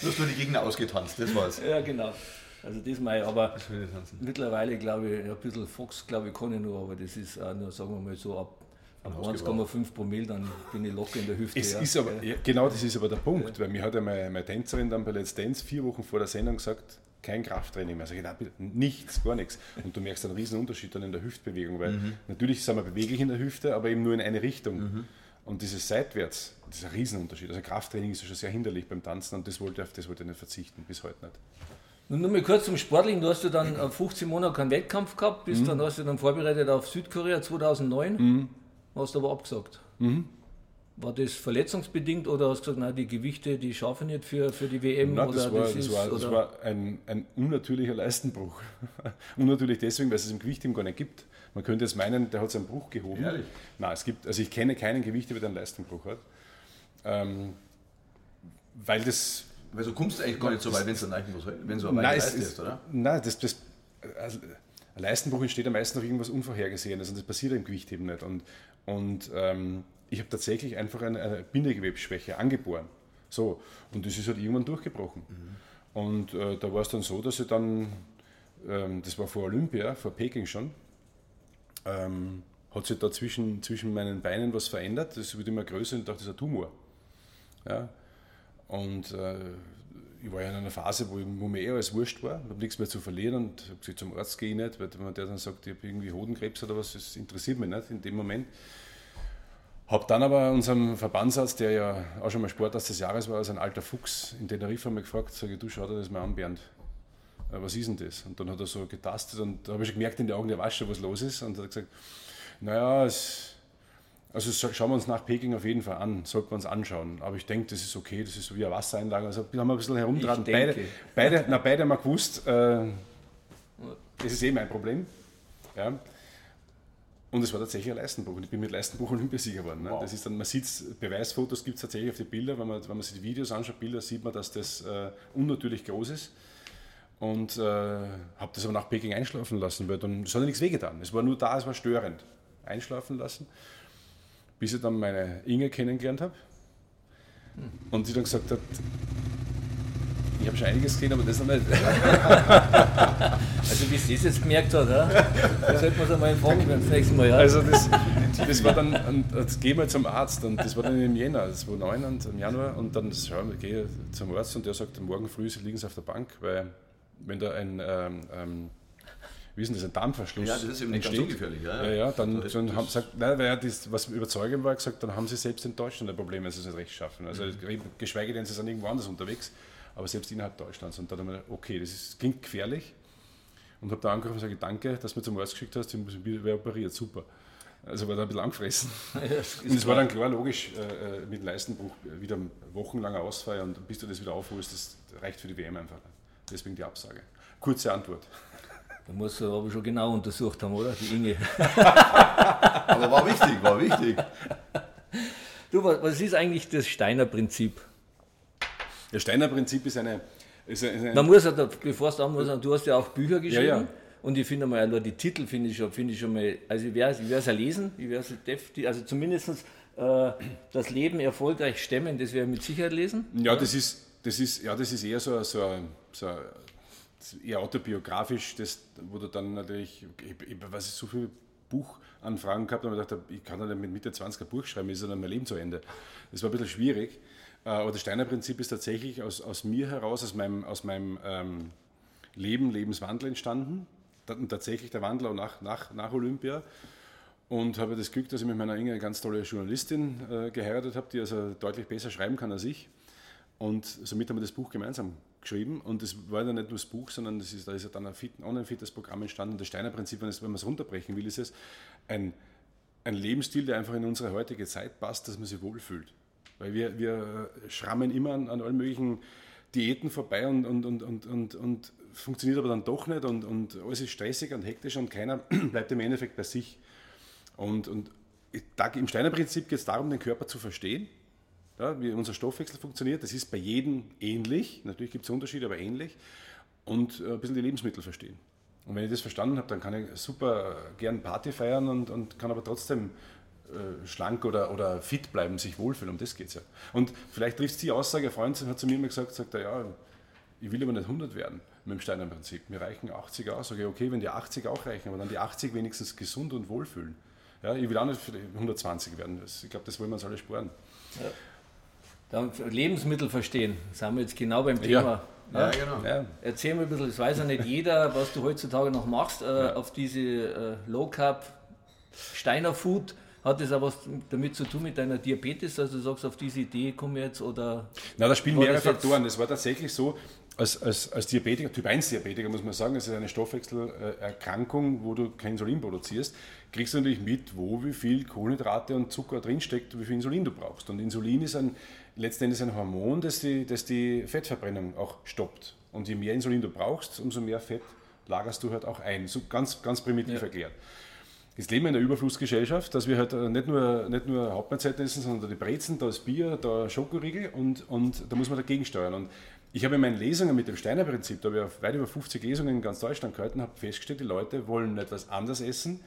du hast nur die Gegner ausgetanzt, das war's. Ja, genau. Also das mal, aber mittlerweile glaube ich, ein bisschen Fox glaube ich kann ich nur, aber das ist auch nur, sagen wir mal so ab 1,5 Promille, dann bin ich locker in der Hüfte. Es ja. ist aber, ja, genau das ist aber der Punkt, ja. weil mir hat ja meine, meine Tänzerin dann bei Let's Dance vier Wochen vor der Sendung gesagt, kein Krafttraining mehr. Sag ich, nein, nichts, gar nichts. Und du merkst einen riesen Unterschied dann in der Hüftbewegung, weil mhm. natürlich sind wir beweglich in der Hüfte, aber eben nur in eine Richtung. Mhm. Und dieses seitwärts, das ist ein Riesenunterschied. Also Krafttraining ist ja schon sehr hinderlich beim Tanzen und das wollte, auf das wollte ich nicht verzichten, bis heute nicht. Und nur mal kurz zum Sportlichen, du hast ja dann 15 Monate keinen Wettkampf gehabt, bist mhm. dann hast du dann vorbereitet auf Südkorea 2009, mhm. hast aber abgesagt. Mhm. War das verletzungsbedingt oder hast du gesagt, nein, die Gewichte, die schaffen nicht für, für die WM? Nein, das, war, das, das, war, das war ein, ein unnatürlicher Leistenbruch. Unnatürlich deswegen, weil es es im Gewicht gar nicht gibt. Man könnte jetzt meinen, der hat seinen Bruch gehoben. Ehrlich? Nein, es gibt, also ich kenne keinen Gewicht, der einen Leistenbruch hat. Ähm, weil das. Weil du kommst eigentlich gar nicht so weit, wenn du eigentlich was, wenn so nein, es, ist, oder? Nein, das, das, also, ein Leistenbruch entsteht am meisten durch irgendwas Unvorhergesehenes und das passiert im Gewicht eben nicht. Und, und ähm, ich habe tatsächlich einfach eine, eine Bindegewebsschwäche angeboren. So, und das ist halt irgendwann durchgebrochen. Mhm. Und äh, da war es dann so, dass ich dann, ähm, das war vor Olympia, vor Peking schon, ähm, hat sich da zwischen, zwischen meinen Beinen was verändert. Das wird immer größer und ich dachte, das ist ein Tumor. Ja? Und äh, ich war ja in einer Phase, wo, wo mir eher alles wurscht war, ich habe nichts mehr zu verlieren und habe gesagt, zum Arzt gehe ich nicht, weil wenn der dann sagt, ich habe irgendwie Hodenkrebs oder was, das interessiert mich nicht in dem Moment. Habe dann aber unseren Verbandsarzt, der ja auch schon mal Sportarzt des Jahres war, als ein alter Fuchs in Teneriffa mal gefragt, sage du schau dir das mal an, Bernd. Äh, was ist denn das? Und dann hat er so getastet und da habe ich schon gemerkt in den Augen, der weiß schon, was los ist. Und er hat gesagt, naja, es, also schauen wir uns nach Peking auf jeden Fall an, sollten wir uns anschauen. Aber ich denke, das ist okay, das ist so wie eine Wassereinlage. Also haben wir ein bisschen herumtragen. Beide, beide, na, beide haben wir gewusst, äh, das ist eh mein Problem. Ja. Und es war tatsächlich ein Leistenbruch. Und ich bin mit Leistenbruch Olympiasieger geworden. Ne? Wow. Das ist dann, man sieht Beweisfotos gibt es tatsächlich auf die Bilder. Wenn man, wenn man sich die Videos anschaut, Bilder, sieht man, dass das äh, unnatürlich groß ist. Und äh, habe das aber nach Peking einschlafen lassen, weil dann, das hat ja nichts wehgetan. Es war nur da, es war störend. Einschlafen lassen, bis ich dann meine Inge kennengelernt habe. Hm. Und sie dann gesagt hat, ich habe schon einiges gesehen, aber das noch nicht. also wie sie es jetzt gemerkt hat, ja? das sollte man es einmal fragen das nächste Mal. Ja? Also das, das war dann, jetzt gehen wir zum Arzt und das war dann im Jänner, das war 9 und im Januar und dann ich gehe zum Arzt und der sagt, morgen früh liegen sie auf der Bank, weil wenn da ein ähm, ähm, wie ist denn das, ein Darmverschluss Ja, das ist eben nicht ganz ungefährlich. Ja, ja, ja dann, also, dann haben sie gesagt, nein, weil das, was überzeugend war, gesagt, dann haben sie selbst in Deutschland ein Problem, wenn sie es nicht recht schaffen. Also mhm. geschweige denn, sie sind irgendwo anders unterwegs aber selbst innerhalb Deutschlands. Und da habe ich mir okay, das ist, klingt gefährlich. Und habe da angerufen und gesagt, danke, dass du mir zum Arzt geschickt hast, ich muss wieder operiert, super. Also war da ein bisschen angefressen. Ja, und es war dann klar, logisch, äh, äh mit Leistenbruch wieder wochenlanger Ausfall und bis du das wieder aufholst, das reicht für die WM einfach. Deswegen die Absage. Kurze Antwort. Da muss er aber schon genau untersucht haben, oder? Die Inge. aber war wichtig, war wichtig. Du, was ist eigentlich das Steiner Prinzip? Das Steiner Prinzip ist eine. Ist eine Man muss ja, bevor es da muss, du hast ja auch Bücher geschrieben. Ja, ja. Und ich finde mal, nur die Titel finde ich, find ich schon mal, also ich werde es ja lesen, ich werde es also zumindest äh, das Leben erfolgreich stemmen, das werde ich mit Sicherheit lesen. Ja, das ist, das ist, ja, das ist eher so, so, so eher autobiografisch, das, wo du dann natürlich, ich, ich, was ich so viele Buchanfragen gehabt habe, und ich dachte, ich kann dann mit Mitte 20 ein Buch schreiben, ist dann mein Leben zu Ende. Das war ein bisschen schwierig. Äh, aber das Steiner Prinzip ist tatsächlich aus, aus mir heraus, aus meinem, aus meinem ähm, Leben, Lebenswandel entstanden. Tatsächlich der Wandel auch nach, nach, nach Olympia. Und habe das Glück, dass ich mit meiner Inge eine ganz tolle Journalistin äh, geheiratet habe, die also deutlich besser schreiben kann als ich. Und somit haben wir das Buch gemeinsam geschrieben. Und es war dann nicht nur das Buch, sondern das ist, da ist dann ein Online-Fitness-Programm entstanden. Das Steiner Prinzip, wenn, wenn man es runterbrechen will, ist es ein, ein Lebensstil, der einfach in unsere heutige Zeit passt, dass man sich wohlfühlt. Weil wir, wir schrammen immer an, an allen möglichen Diäten vorbei und, und, und, und, und, und funktioniert aber dann doch nicht und, und alles ist stressig und hektisch und keiner bleibt im Endeffekt bei sich. Und, und im Steiner Prinzip geht es darum, den Körper zu verstehen, ja, wie unser Stoffwechsel funktioniert. Das ist bei jedem ähnlich, natürlich gibt es Unterschiede, aber ähnlich. Und äh, ein bisschen die Lebensmittel verstehen. Und wenn ich das verstanden habe, dann kann ich super gern Party feiern und, und kann aber trotzdem äh, schlank oder, oder fit bleiben, sich wohlfühlen. Um das geht es ja. Und vielleicht trifft die Aussage, ein Freund hat zu mir immer gesagt, sagt er, ja, ich will aber nicht 100 werden mit dem Steiner Prinzip. Mir reichen 80 aus. Sage ich, okay, wenn die 80 auch reichen, aber dann die 80 wenigstens gesund und wohlfühlen. Ja, ich will auch nicht 120 werden. Ich glaube, das wollen wir uns alle sparen. Ja. Dann Lebensmittel verstehen, sind wir jetzt genau beim Thema. Ja, ja genau. Ja. Erzähl mir ein bisschen, das weiß ja nicht jeder, was du heutzutage noch machst, äh, auf diese äh, Low Carb Steiner Food. Hat das auch was damit zu tun mit deiner Diabetes? Also du sagst, auf diese Idee komme jetzt oder. Na, da spielen mehrere Faktoren. Es war tatsächlich so, als, als, als Diabetiker, Typ 1 Diabetiker muss man sagen, es ist eine Stoffwechselerkrankung, wo du kein Insulin produzierst, kriegst du natürlich mit, wo wie viel Kohlenhydrate und Zucker drinsteckt und wie viel Insulin du brauchst. Und Insulin ist ein, letzten Endes ein Hormon, das die, das die Fettverbrennung auch stoppt. Und je mehr Insulin du brauchst, umso mehr Fett lagerst du halt auch ein. So ganz, ganz primitiv ja. erklärt. Jetzt leben in einer Überflussgesellschaft, dass wir halt äh, nicht nur, nicht nur Hauptmahlzeiten essen, sondern da die Brezen, da ist Bier, da Schokoriegel und, und da muss man dagegen steuern. Und ich habe in meinen Lesungen mit dem Steiner Prinzip, da habe ich weit über 50 Lesungen in ganz Deutschland gehalten, habe festgestellt, die Leute wollen etwas anders essen.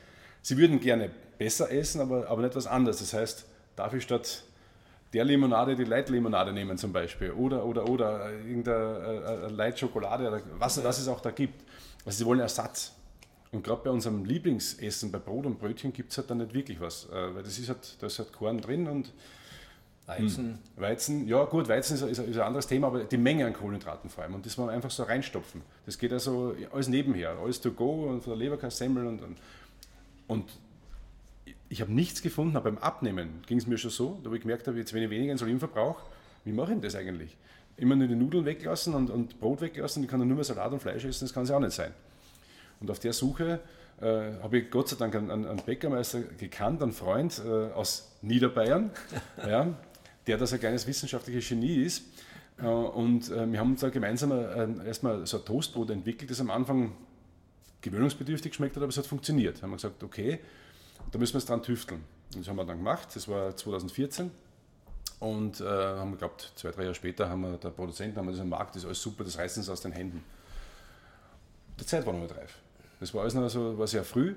Sie würden gerne besser essen, aber, aber nicht etwas anderes. Das heißt, darf ich statt der Limonade die Light-Limonade nehmen zum Beispiel oder, oder, oder irgendeine äh, Light-Schokolade, was, was es auch da gibt. Also sie wollen Ersatz. Und gerade bei unserem Lieblingsessen, bei Brot und Brötchen, gibt es halt dann nicht wirklich was. Äh, weil das ist halt, da ist halt Korn drin und Weizen. Hm, Weizen, ja gut, Weizen ist, ist, ist, ein anderes Thema, aber die Menge an Kohlenhydraten vor allem. Und das wollen wir einfach so reinstopfen. Das geht also alles nebenher, alles to go und von der Leberkassemmel und, und, und ich habe nichts gefunden, aber beim Abnehmen ging es mir schon so, da wo ich gemerkt habe, jetzt wenn ich weniger Insulin verbrauche, wie mache ich das eigentlich? Immer nur die Nudeln weglassen und, und Brot weglassen, ich kann dann nur mehr Salat und Fleisch essen, das kann es ja auch nicht sein. Und auf der Suche äh, habe ich Gott sei Dank einen, einen Bäckermeister gekannt, einen Freund äh, aus Niederbayern, ja, der das ein kleines wissenschaftliches Genie ist. Äh, und äh, wir haben uns da gemeinsam äh, erstmal so ein Toastbrot entwickelt, das am Anfang gewöhnungsbedürftig geschmeckt hat, aber es hat funktioniert. Haben wir gesagt, okay, da müssen wir es dran tüfteln. Und das haben wir dann gemacht, das war 2014. Und äh, haben geglaubt, zwei, drei Jahre später haben wir der Produzenten, haben wir das am Markt, das ist alles super, das reißt uns aus den Händen. Die Zeit war noch nicht reif. Das war alles noch so, war sehr früh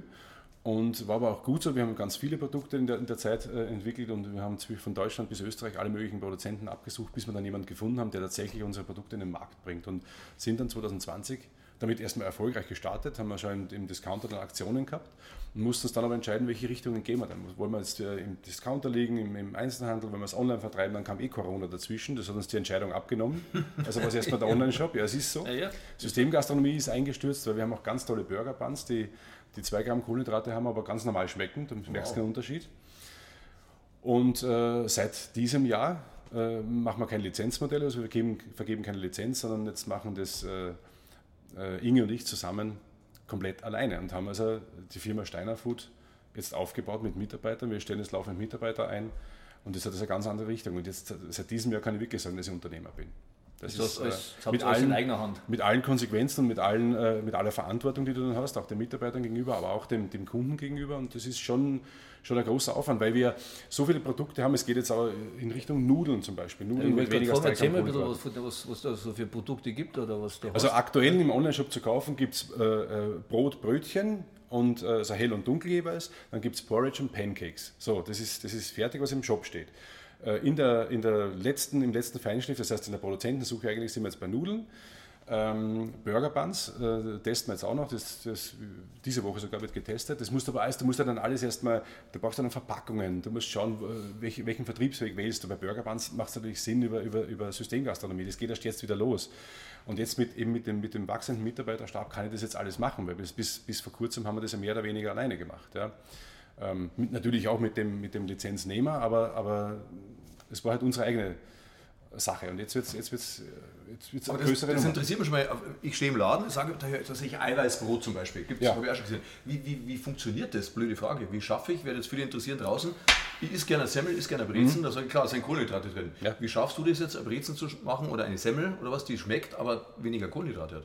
und war aber auch gut so. Wir haben ganz viele Produkte in der, in der Zeit äh, entwickelt und wir haben von Deutschland bis Österreich alle möglichen Produzenten abgesucht, bis wir dann jemanden gefunden haben, der tatsächlich unsere Produkte in den Markt bringt und sind dann 2020 damit erstmal erfolgreich gestartet, haben wir schon im Discounter dann Aktionen gehabt und mussten uns dann aber entscheiden, welche Richtungen gehen wir dann. Wollen wir jetzt äh, im Discounter liegen, im, im Einzelhandel, wenn wir es online vertreiben, dann kam eh Corona dazwischen, das hat uns die Entscheidung abgenommen. Also war es erstmal der Online-Shop, ja es ist so. Ja, ja. Systemgastronomie ist eingestürzt, weil wir haben auch ganz tolle Burger-Buns, die, die 2 Gramm Kohlenhydrate haben, aber ganz normal schmecken, du merkst wow. keinen Unterschied. Und äh, seit diesem Jahr äh, machen wir kein Lizenzmodell, also wir geben, vergeben keine Lizenz, sondern jetzt machen das äh, Inge und ich zusammen komplett alleine und haben also die Firma Steiner Food jetzt aufgebaut mit Mitarbeitern. Wir stellen jetzt laufend Mitarbeiter ein und das hat also eine ganz andere Richtung. Und jetzt seit diesem Jahr kann ich wirklich sagen, dass ich Unternehmer bin. Das, das ist, äh, mit, allen, in eigener Hand. mit allen Konsequenzen und mit, allen, äh, mit aller Verantwortung, die du dann hast, auch den Mitarbeitern gegenüber, aber auch dem, dem Kunden gegenüber. Und das ist schon, schon ein großer Aufwand, weil wir so viele Produkte haben. Es geht jetzt auch in Richtung Nudeln zum Beispiel. Nudeln ja, mit weniger Erzähl mal bitte, was, was, was da so für Produkte gibt oder was da Also hast. aktuell im Onlineshop zu kaufen gibt es äh, äh, Brot, Brötchen, und äh, so hell und dunkel jeweils. Dann gibt es Porridge und Pancakes. So, das ist, das ist fertig, was im Shop steht. Äh, in der, in der letzten, Im letzten Feinschliff, das heißt in der Produzentensuche eigentlich sind wir jetzt bei Nudeln. Ähm, Burger Buns äh, testen wir jetzt auch noch, das, das, diese Woche sogar wird getestet. Das musst aber alles, du musst dann alles erstmal, du brauchst dann Verpackungen, du musst schauen, welch, welchen Vertriebsweg wählst du. Bei Burger Buns macht es natürlich Sinn über, über, über Systemgastronomie, das geht erst jetzt wieder los. Und jetzt mit, eben mit dem, mit dem wachsenden Mitarbeiterstab kann ich das jetzt alles machen, weil bis, bis, bis vor kurzem haben wir das ja mehr oder weniger alleine gemacht. Ja. Ähm, mit, natürlich auch mit dem, mit dem Lizenznehmer, aber, aber es war halt unsere eigene Sache. Und jetzt wird es jetzt wird's, jetzt wird's eine das, größere Das interessiert mich schon mal. Ich stehe im Laden, sage dass ich Eiweißbrot zum Beispiel. Gibt's, ja. habe ich auch schon gesehen. Wie, wie, wie funktioniert das? Blöde Frage. Wie schaffe ich, werde jetzt viele interessieren draußen, ich isse gerne Semmel, isse gerne Brezen, mhm. da sage ich, klar, da sind Kohlenhydrate drin. Ja. Wie schaffst du das jetzt, eine Brezen zu machen oder eine Semmel oder was, die schmeckt, aber weniger Kohlenhydrate hat?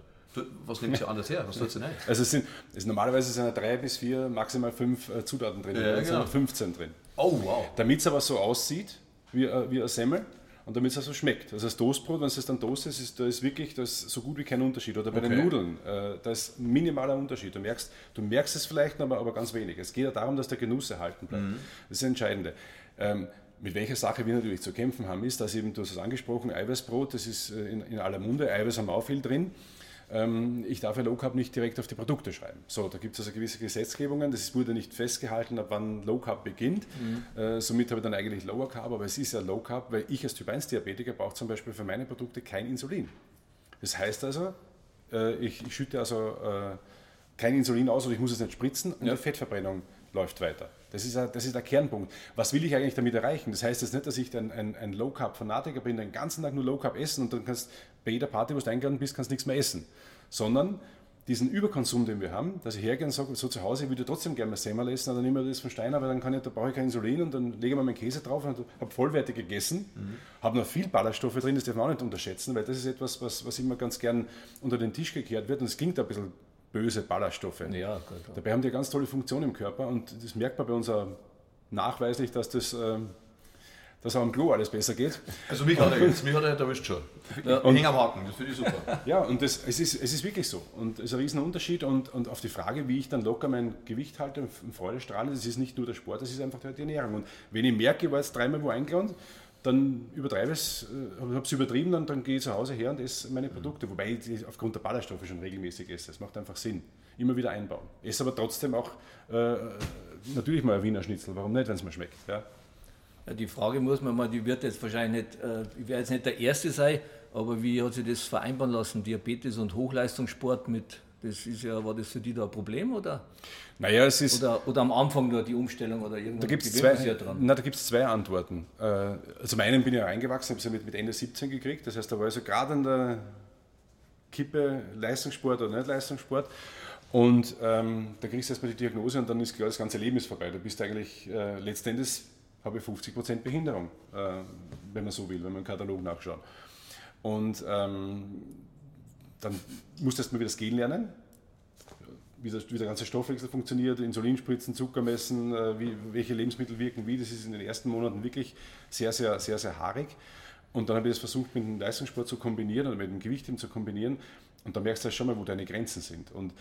Was nimmt sie anders her? Was sollst du nicht? Also es sind, es normalerweise sind drei bis vier, maximal fünf äh, Zutaten drin. Ja, genau. sind 15 drin. Oh, wow. Damit es aber so aussieht wie, äh, wie eine Semmel, und damit es also schmeckt. Also das Toastbrot, wenn es dann Toast ist, ist, da ist wirklich da ist so gut wie kein Unterschied. Oder bei okay. den Nudeln, äh, da ist minimaler Unterschied. Du merkst, du merkst es vielleicht, aber, aber ganz wenig. Es geht ja darum, dass der Genuss erhalten bleibt. Mhm. Das ist das Entscheidende. Ähm, mit welcher Sache wir natürlich zu kämpfen haben, ist, dass eben, du hast es angesprochen, Eiweißbrot, das ist äh, in, in aller Munde, Eiweiß haben auch viel drin. Ähm, ich darf ja Low Carb nicht direkt auf die Produkte schreiben. So, da gibt es also gewisse Gesetzgebungen, das wurde nicht festgehalten, ab wann Low Carb beginnt. Mhm. Äh, somit habe ich dann eigentlich Lower Carb, aber es ist ja Low Carb, weil ich als Typ 1 Diabetiker brauche zum Beispiel für meine Produkte kein Insulin. Das heißt also, äh, ich, ich, schütte also äh, kein Insulin aus oder ich muss es nicht spritzen und ja. die Fettverbrennung läuft weiter. Das ist, das ist der Kernpunkt. Was will ich eigentlich damit erreichen? Das heißt jetzt nicht, dass ich ein, ein, ein Low-Carb-Fanatiker bin, den ganzen Tag nur Low-Carb essen und dann kannst bei jeder Party, wo du eingeladen bist, kannst nichts mehr essen. Sondern diesen Überkonsum, den wir haben, dass ich hergehe und sage, so zu Hause, ich würde trotzdem gerne mal Semmel essen, dann nehme ich das von Steiner, weil dann kann ich, da brauche ich kein Insulin und dann lege ich mal meinen Käse drauf und habe vollwertig gegessen, mhm. habe noch viel Ballaststoffe drin, das darf man auch nicht unterschätzen, weil das ist etwas, was, was immer ganz gern unter den Tisch gekehrt wird und es klingt ein bisschen böse Ballaststoffe. Ja, gut, Dabei haben die eine ganz tolle Funktion im Körper und das merkt man bei uns auch nachweislich, dass das ähm, dass auch am Klo alles besser geht. Also mich hat er jetzt, mich hat er erwischt schon. Ja, und, Häng am Haken, das finde ich super. Ja, und das, es, ist, es ist wirklich so. Und es ist ein Riesenunterschied. Und, und auf die Frage, wie ich dann locker mein Gewicht halte und Freude strahle, das ist nicht nur der Sport, das ist einfach die Ernährung. Und wenn ich merke, ich war jetzt dreimal wo eingeladen, dann übertreibe es, äh, habe es übertrieben, dann, dann gehe ich zu Hause her und esse meine Produkte, wobei ich aufgrund der Ballaststoffe schon regelmäßig esse. Es macht einfach Sinn. Immer wieder einbauen. Esse aber trotzdem auch äh, natürlich mal ein Wiener Schnitzel, warum nicht, wenn es mir schmeckt. Ja? Ja, die Frage muss man mal, die wird jetzt wahrscheinlich nicht, äh, ich werde jetzt nicht der Erste sein, aber wie hat sich das vereinbaren lassen, Diabetes und Hochleistungssport mit, das ist ja, war das für die da ein Problem oder? Naja, es ist. Oder, oder am Anfang nur die Umstellung oder irgendwas? Da gibt es zwei, ja na, da gibt's zwei Antworten. Äh, also zum einen bin ich reingewachsen, habe es ja mit, mit Ende 17 gekriegt, das heißt, da war ich so gerade an der Kippe Leistungssport oder nicht Leistungssport. Und ähm, da kriegst du erstmal die Diagnose und dann ist klar, das ganze Leben ist vorbei. Du bist eigentlich äh, letztendlich habe ich 50% Behinderung, äh, wenn man so will, wenn man im Katalog nachschaut. Und ähm, dann musst du erstmal wieder das Gehen lernen, wie, das, wie der ganze Stoffwechsel funktioniert, Insulinspritzen, Zucker messen, äh, wie, welche Lebensmittel wirken wie. Das ist in den ersten Monaten wirklich sehr, sehr, sehr, sehr haarig. Und dann habe ich es versucht, mit dem Leistungssport zu kombinieren oder mit dem Gewicht zu kombinieren. Und da merkst du schon mal, wo deine Grenzen sind. Und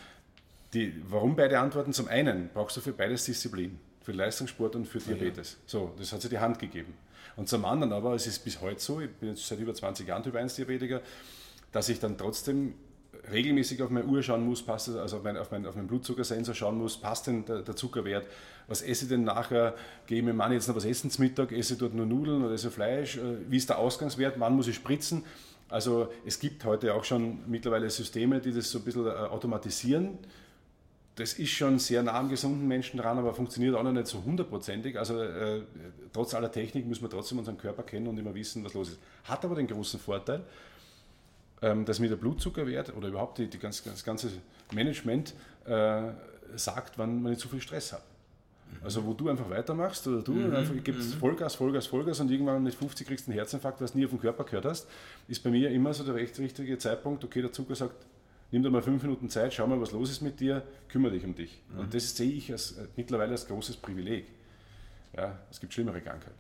die, warum beide Antworten? Zum einen brauchst du für beides Disziplin für Leistungssport und für Diabetes. Ja. So, das hat sie die Hand gegeben. Und zum anderen aber, es ist bis heute so, ich bin jetzt seit über 20 Jahren Typ 1 Diabetiker, dass ich dann trotzdem regelmäßig auf meine Uhr schauen muss, passt also auf, mein, auf, mein, auf meinen Blutzuckersensor schauen muss, passt denn der, der, Zuckerwert, was esse ich denn nachher, gehe ich mit Mann jetzt noch was essen zum Mittag, esse ich dort nur Nudeln oder esse Fleisch, äh, wie ist der Ausgangswert, wann muss ich spritzen. Also es gibt heute auch schon mittlerweile Systeme, die das so ein bisschen äh, automatisieren, das ist schon sehr nah am gesunden Menschen dran, aber funktioniert auch noch nicht so hundertprozentig. Also äh, trotz aller Technik müssen wir trotzdem unseren Körper kennen und immer wissen, was los ist. Hat aber den großen Vorteil, ähm, dass mir der Blutzuckerwert oder überhaupt die, die ganz, das ganze Management äh, sagt, wann man nicht zu viel Stress hat. Also wo du einfach weitermachst oder du mhm. einfach gibst mhm. Vollgas, Vollgas, Vollgas und irgendwann mit 50 kriegst du einen Herzinfarkt, was du nie auf den Körper gehört hast, ist bei mir immer so der recht richtige Zeitpunkt, okay, der Zucker sagt, nimm dir mal fünf Minuten Zeit, schau mal, was los ist mit dir, kümmere dich um dich. Mhm. Und das sehe ich als, äh, mittlerweile als großes Privileg. Ja, es gibt schlimmere Krankheiten.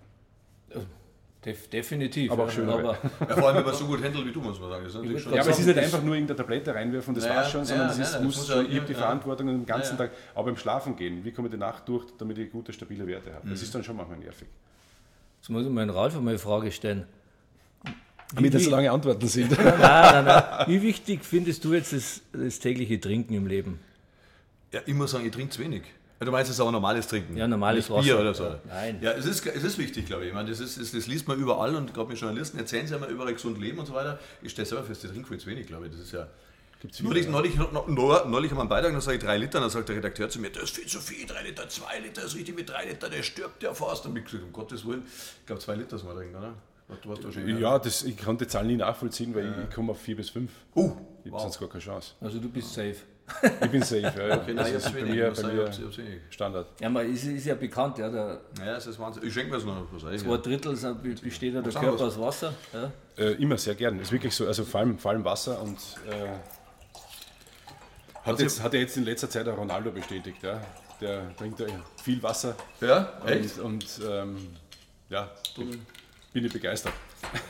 Def definitiv. Aber auch schön. Aber ja, vor allem, wenn man so gut handelt wie du, muss man sagen. ja, aber es ist nicht einfach nur in der Tablette reinwerfen, das naja, war's schon, sondern ja, es ist, muss schon, ich habe die Verantwortung den ganzen Tag, auch beim Schlafen gehen. Wie komme ich die Nacht durch, damit ich gute, stabile Werte habe? Mhm. Das ist dann schon manchmal nervig. Jetzt muss ich meinen Ralf einmal eine Frage stellen Damit das so lange Antworten sind. Nein, nein, nein. Wie wichtig findest du jetzt das, das tägliche Trinken im Leben? Ja, ich muss sagen, ich trinke zu wenig. Du meinst jetzt aber normales Trinken? Ja, normales Nicht Bier Wasser. oder so? Ja, nein. Ja, es ist, es ist wichtig, glaube ich. ich meine, das, ist, das, das liest man überall und gerade mit Journalisten erzählen sie immer über ein gesund Leben und so weiter. Ich stelle selber fest, ich trinke viel zu wenig, glaube ich. Das ist ja... Neulich, neulich, neulich, neulich haben wir einen Beitrag, da sage ich drei Liter, dann sagt der Redakteur zu mir, das ist viel zu viel, drei Liter, zwei Liter, das ist richtig mit drei Liter, der stirbt ja fast. Und ich gesagt, um Gottes Willen, ich glaube zwei Liter soll man trinken, oder? Du warst wahrscheinlich. Ja, das, ich konnte die Zahlen nie nachvollziehen, weil ich komme auf 4 bis 5. Oh, Ich habe sonst gar keine Chance. Also du bist safe. Ich bin safe. Ja. Okay, nein, das ich ist hab's bei mir, bei mir wenig. Standard. Ja, man ist, ist ja bekannt, ja, der Ja, das ist Wahnsinn. Ich schenke mir so noch was. ein. zwei Drittel sind- be- besteht ja der Was Körper anderes. aus Wasser. Ja. Äh, immer sehr gern. Ist wirklich so, also vor allem, vor allem Wasser und äh, hat, Also- jetzt, hat ja jetzt in letzter Zeit auch Ronaldo bestätigt. Ja? Der trinkt ja viel Wasser Ja, echt? und, und ähm, ja, bin ich begeistert.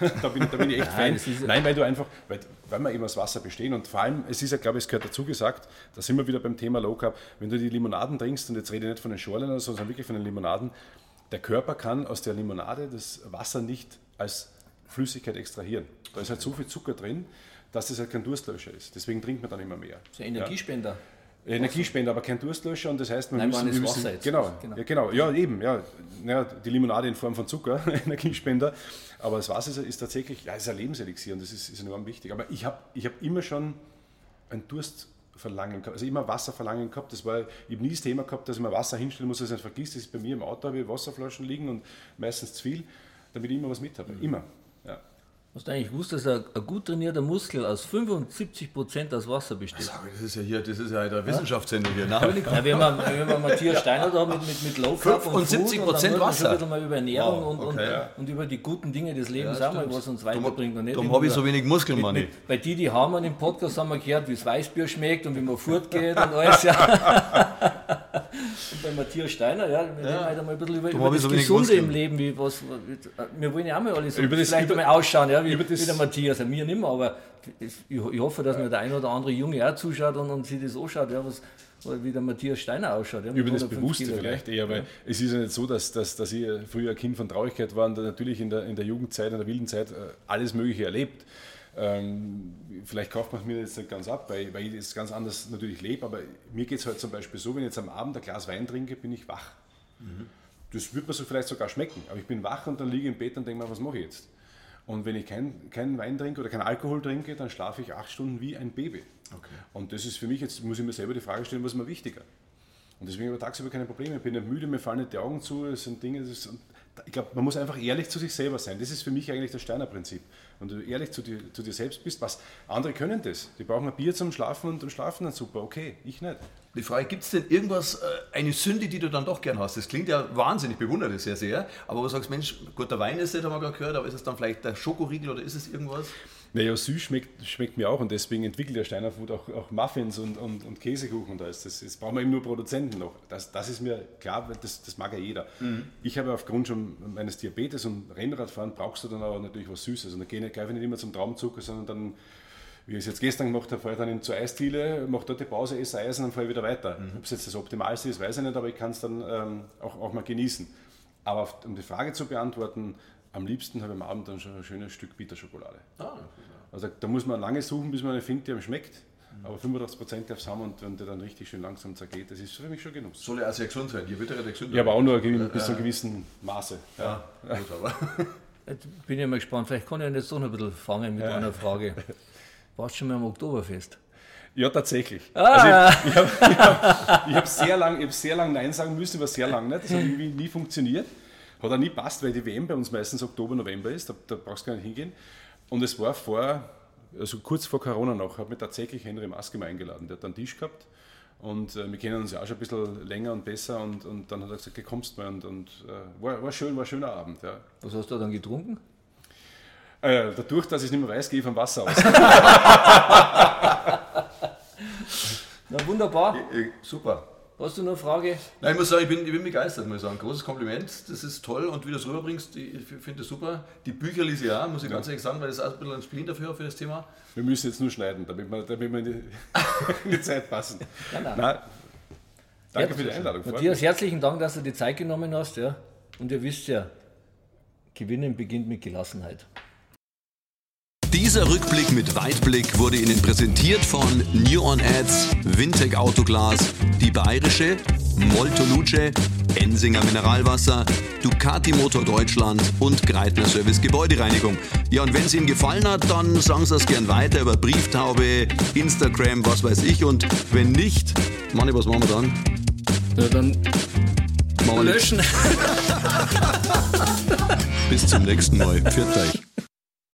da, bin, da bin ich echt Nein, Fan. Nein, weil du einfach, weil, weil wir eben aus Wasser bestehen und vor allem, es ist ja, glaube ich, es gehört dazu gesagt, da sind wir wieder beim Thema Low Carb, wenn du die Limonaden trinkst, und jetzt rede ich nicht von den so, sondern wirklich von den Limonaden, der Körper kann aus der Limonade das Wasser nicht als Flüssigkeit extrahieren. Da ist halt so viel Zucker drin, dass das halt kein Durstlöscher ist. Deswegen trinkt man dann immer mehr. Das ist ein Energiespender. Energiespender, aber kein Durstlöscher und das heißt, man Nein, müssen, wir müssen Wasser jetzt. genau, Genau. Ja, genau, ja eben, ja, ja, die Limonade in Form von Zucker, Energiespender, aber das Wasser ist, ist tatsächlich, ja, ist ein Lebenselixier und das ist, ist enorm wichtig. Aber ich habe ich hab immer schon ein Durstverlangen gehabt, also immer Wasserverlangen gehabt. Das war, ich habe nie das Thema gehabt, dass ich mir Wasser hinstellen muss, dass ich nicht vergisst. Das ist bei mir im Auto, habe ich Wasserflaschen liegen und meistens zu viel, damit ich immer was mit habe. Immer. Ja. Hast du eigentlich gewusst, dass ein, ein gut trainierter Muskel aus 75% aus Wasser besteht? Sag Das ist ja hier, das ist ja eine Wissenschaftssendung hier. Ja, wenn, man, wenn man Matthias Steiner da mit, mit, mit Low Carb und 75% Food und dann wird man Wasser. schon wieder mal über Ernährung Wow, und, und, okay, ja. und über die guten Dinge des Lebens auch mal, was uns weiterbringt. Und nicht Darum habe ich so wenig Muskeln, mit, bei die, die haben wir im Podcast haben wir gehört, wie das Weißbier schmeckt und wie man fortgeht und alles. Ja. und bei Matthias Steiner, ja, wir reden heute mal ein bisschen über, über das so Gesunde im Leben. Wie, was, wir wollen ja auch mal alles so Über das- vielleicht über- mal ausschauen, ja, wie, wie der Matthias. Ja, mir nicht mehr, aber ich, ich hoffe, dass mir der ein oder andere Junge auch zuschaut und, und sich das anschaut, ja, was, wie der Matthias Steiner ausschaut. Ja, Über das 105 Bewusste Kilo, vielleicht eher, weil es ist ja nicht so, dass, dass, dass ich früher ein Kind von Traurigkeit war und natürlich in der, in der Jugendzeit, in der wilden Zeit äh, alles Mögliche erlebt. Ähm, vielleicht kauft man es mir jetzt nicht ganz ab, weil, weil ich das ganz anders natürlich lebe, aber mir geht es halt zum Beispiel so, wenn ich jetzt am Abend ein Glas Wein trinke, bin ich wach. Das wird mir so vielleicht sogar schmecken, aber ich bin wach und dann liege ich im Bett und denke mir, was mache ich jetzt? Und wenn ich keinen keinen Wein trinke oder keinen Alkohol trinke, dann schlafe ich acht Stunden wie ein Baby. Und das ist für mich, jetzt muss ich mir selber die Frage stellen, was ist mir wichtiger? Und deswegen habe ich tagsüber keine Probleme. Ich bin nicht müde, mir fallen nicht die Augen zu. Es sind Dinge, das ist, und ich glaube, man muss einfach ehrlich zu sich selber sein. Das ist für mich eigentlich das Steiner Prinzip. Wenn du ehrlich zu dir, zu dir selbst bist, was andere können das. Die brauchen ein Bier zum Schlafen und, und schlafen dann super. Okay, ich nicht. Die Frage, gibt es denn irgendwas, äh, eine Sünde, die du dann doch gern hast? Das klingt ja wahnsinnig, ich bewundere das sehr, sehr. Aber wo du sagst, Mensch, gut, der Wein ist nicht, haben wir gerade gehört, aber ist es dann vielleicht der Schokoriegel oder ist es irgendwas? Naja, süß schmeckt, schmeckt mir auch und deswegen entwickelt der Steiner Food auch, auch Muffins und, und, und Käsekuchen und alles. Das, das brauchen wir eben nur Produzenten noch. Das, das ist mir klar, weil das, das mag ja jeder. Ich habe aufgrund schon meines Diabetes und Rennradfahren brauchst du dann aber natürlich was Süßes. Und da gehe ich greife ich nicht immer zum Traumzucker, sondern dann, wie ich es jetzt gestern gemacht habe, fahre ich dann in zur Eisdiele, mache dort die Pause, esse Eis und dann fahre ich wieder weiter. Ob es jetzt das Optimalste ist, weiß ich nicht, aber ich kann es dann ähm, auch, auch mal genießen. Aber auf, um die Frage zu beantworten, am liebsten habe ich am Abend dann schon ein schönes Stück Bitterschokolade. Also da muss man lange suchen, bis man eine findet, die einem schmeckt. Aber 85% darf es haben und wenn der dann richtig schön langsam zergeht, das ist für mich schon genug. Soll ja auch sehr gesund sein, je bitterer, der gesünder. Ja, aber auch nur ein- bis zu einem gewissen Maße. Ja. Ja, gut, aber. Jetzt bin ich mal gespannt, vielleicht kann ich jetzt doch noch ein bisschen fangen mit einer Frage. Warst du schon mal am Oktoberfest? Ja, tatsächlich. Ah. Also ich ich habe ich hab, ich hab sehr lange lang Nein sagen müssen, war sehr lang nicht. Das hat irgendwie nie funktioniert. Hat auch nie passt, weil die WM bei uns meistens Oktober, November ist. Da, da brauchst du gar nicht hingehen. Und es war vor, also kurz vor Corona noch, hat mir tatsächlich Henry Maske mal eingeladen. Der hat einen Tisch gehabt. Und äh, wir kennen uns ja auch schon ein bisschen länger und besser. Und, und dann hat er gesagt, "Geh, kommst mal. Und, und äh, war, war schön, war ein schöner Abend. Ja. Was hast du dann getrunken? Äh, dadurch, dass ich es nicht mehr weiß, gehe ich vom Wasser aus. Na wunderbar. Super. Hast du noch eine Frage? Nein, ich muss sagen, ich bin, ich bin begeistert, muss ich sagen. Großes Kompliment, das ist toll und wie du es rüberbringst, ich ich finde das super. Die Bücher lese ich auch, muss ich ganz ehrlich sagen, weil das ist auch ein bisschen ein Spleen dafür, für das Thema. Wir müssen jetzt nur schneiden, damit wir, damit wir in, die, in die Zeit passen. nein. Nein. Danke Ja, für die Einladung. Matthias, herzlichen Dank, dass du die Zeit genommen hast. Ja. Und ihr wisst ja, Gewinnen beginnt mit Gelassenheit. Dieser Rückblick mit Weitblick wurde Ihnen präsentiert von New On Ads, Wintec Autoglas, die Bayerische, Molto Luce, Ensinger Mineralwasser, Ducati Motor Deutschland und Greitner Service Gebäudereinigung. Ja, und wenn es Ihnen gefallen hat, dann sagen Sie es gern weiter über Brieftaube, Instagram, was weiß ich. Und wenn nicht, Manni, was machen wir dann? Ja, dann Machen wir löschen. Bis zum nächsten Mal. Pfiat euch.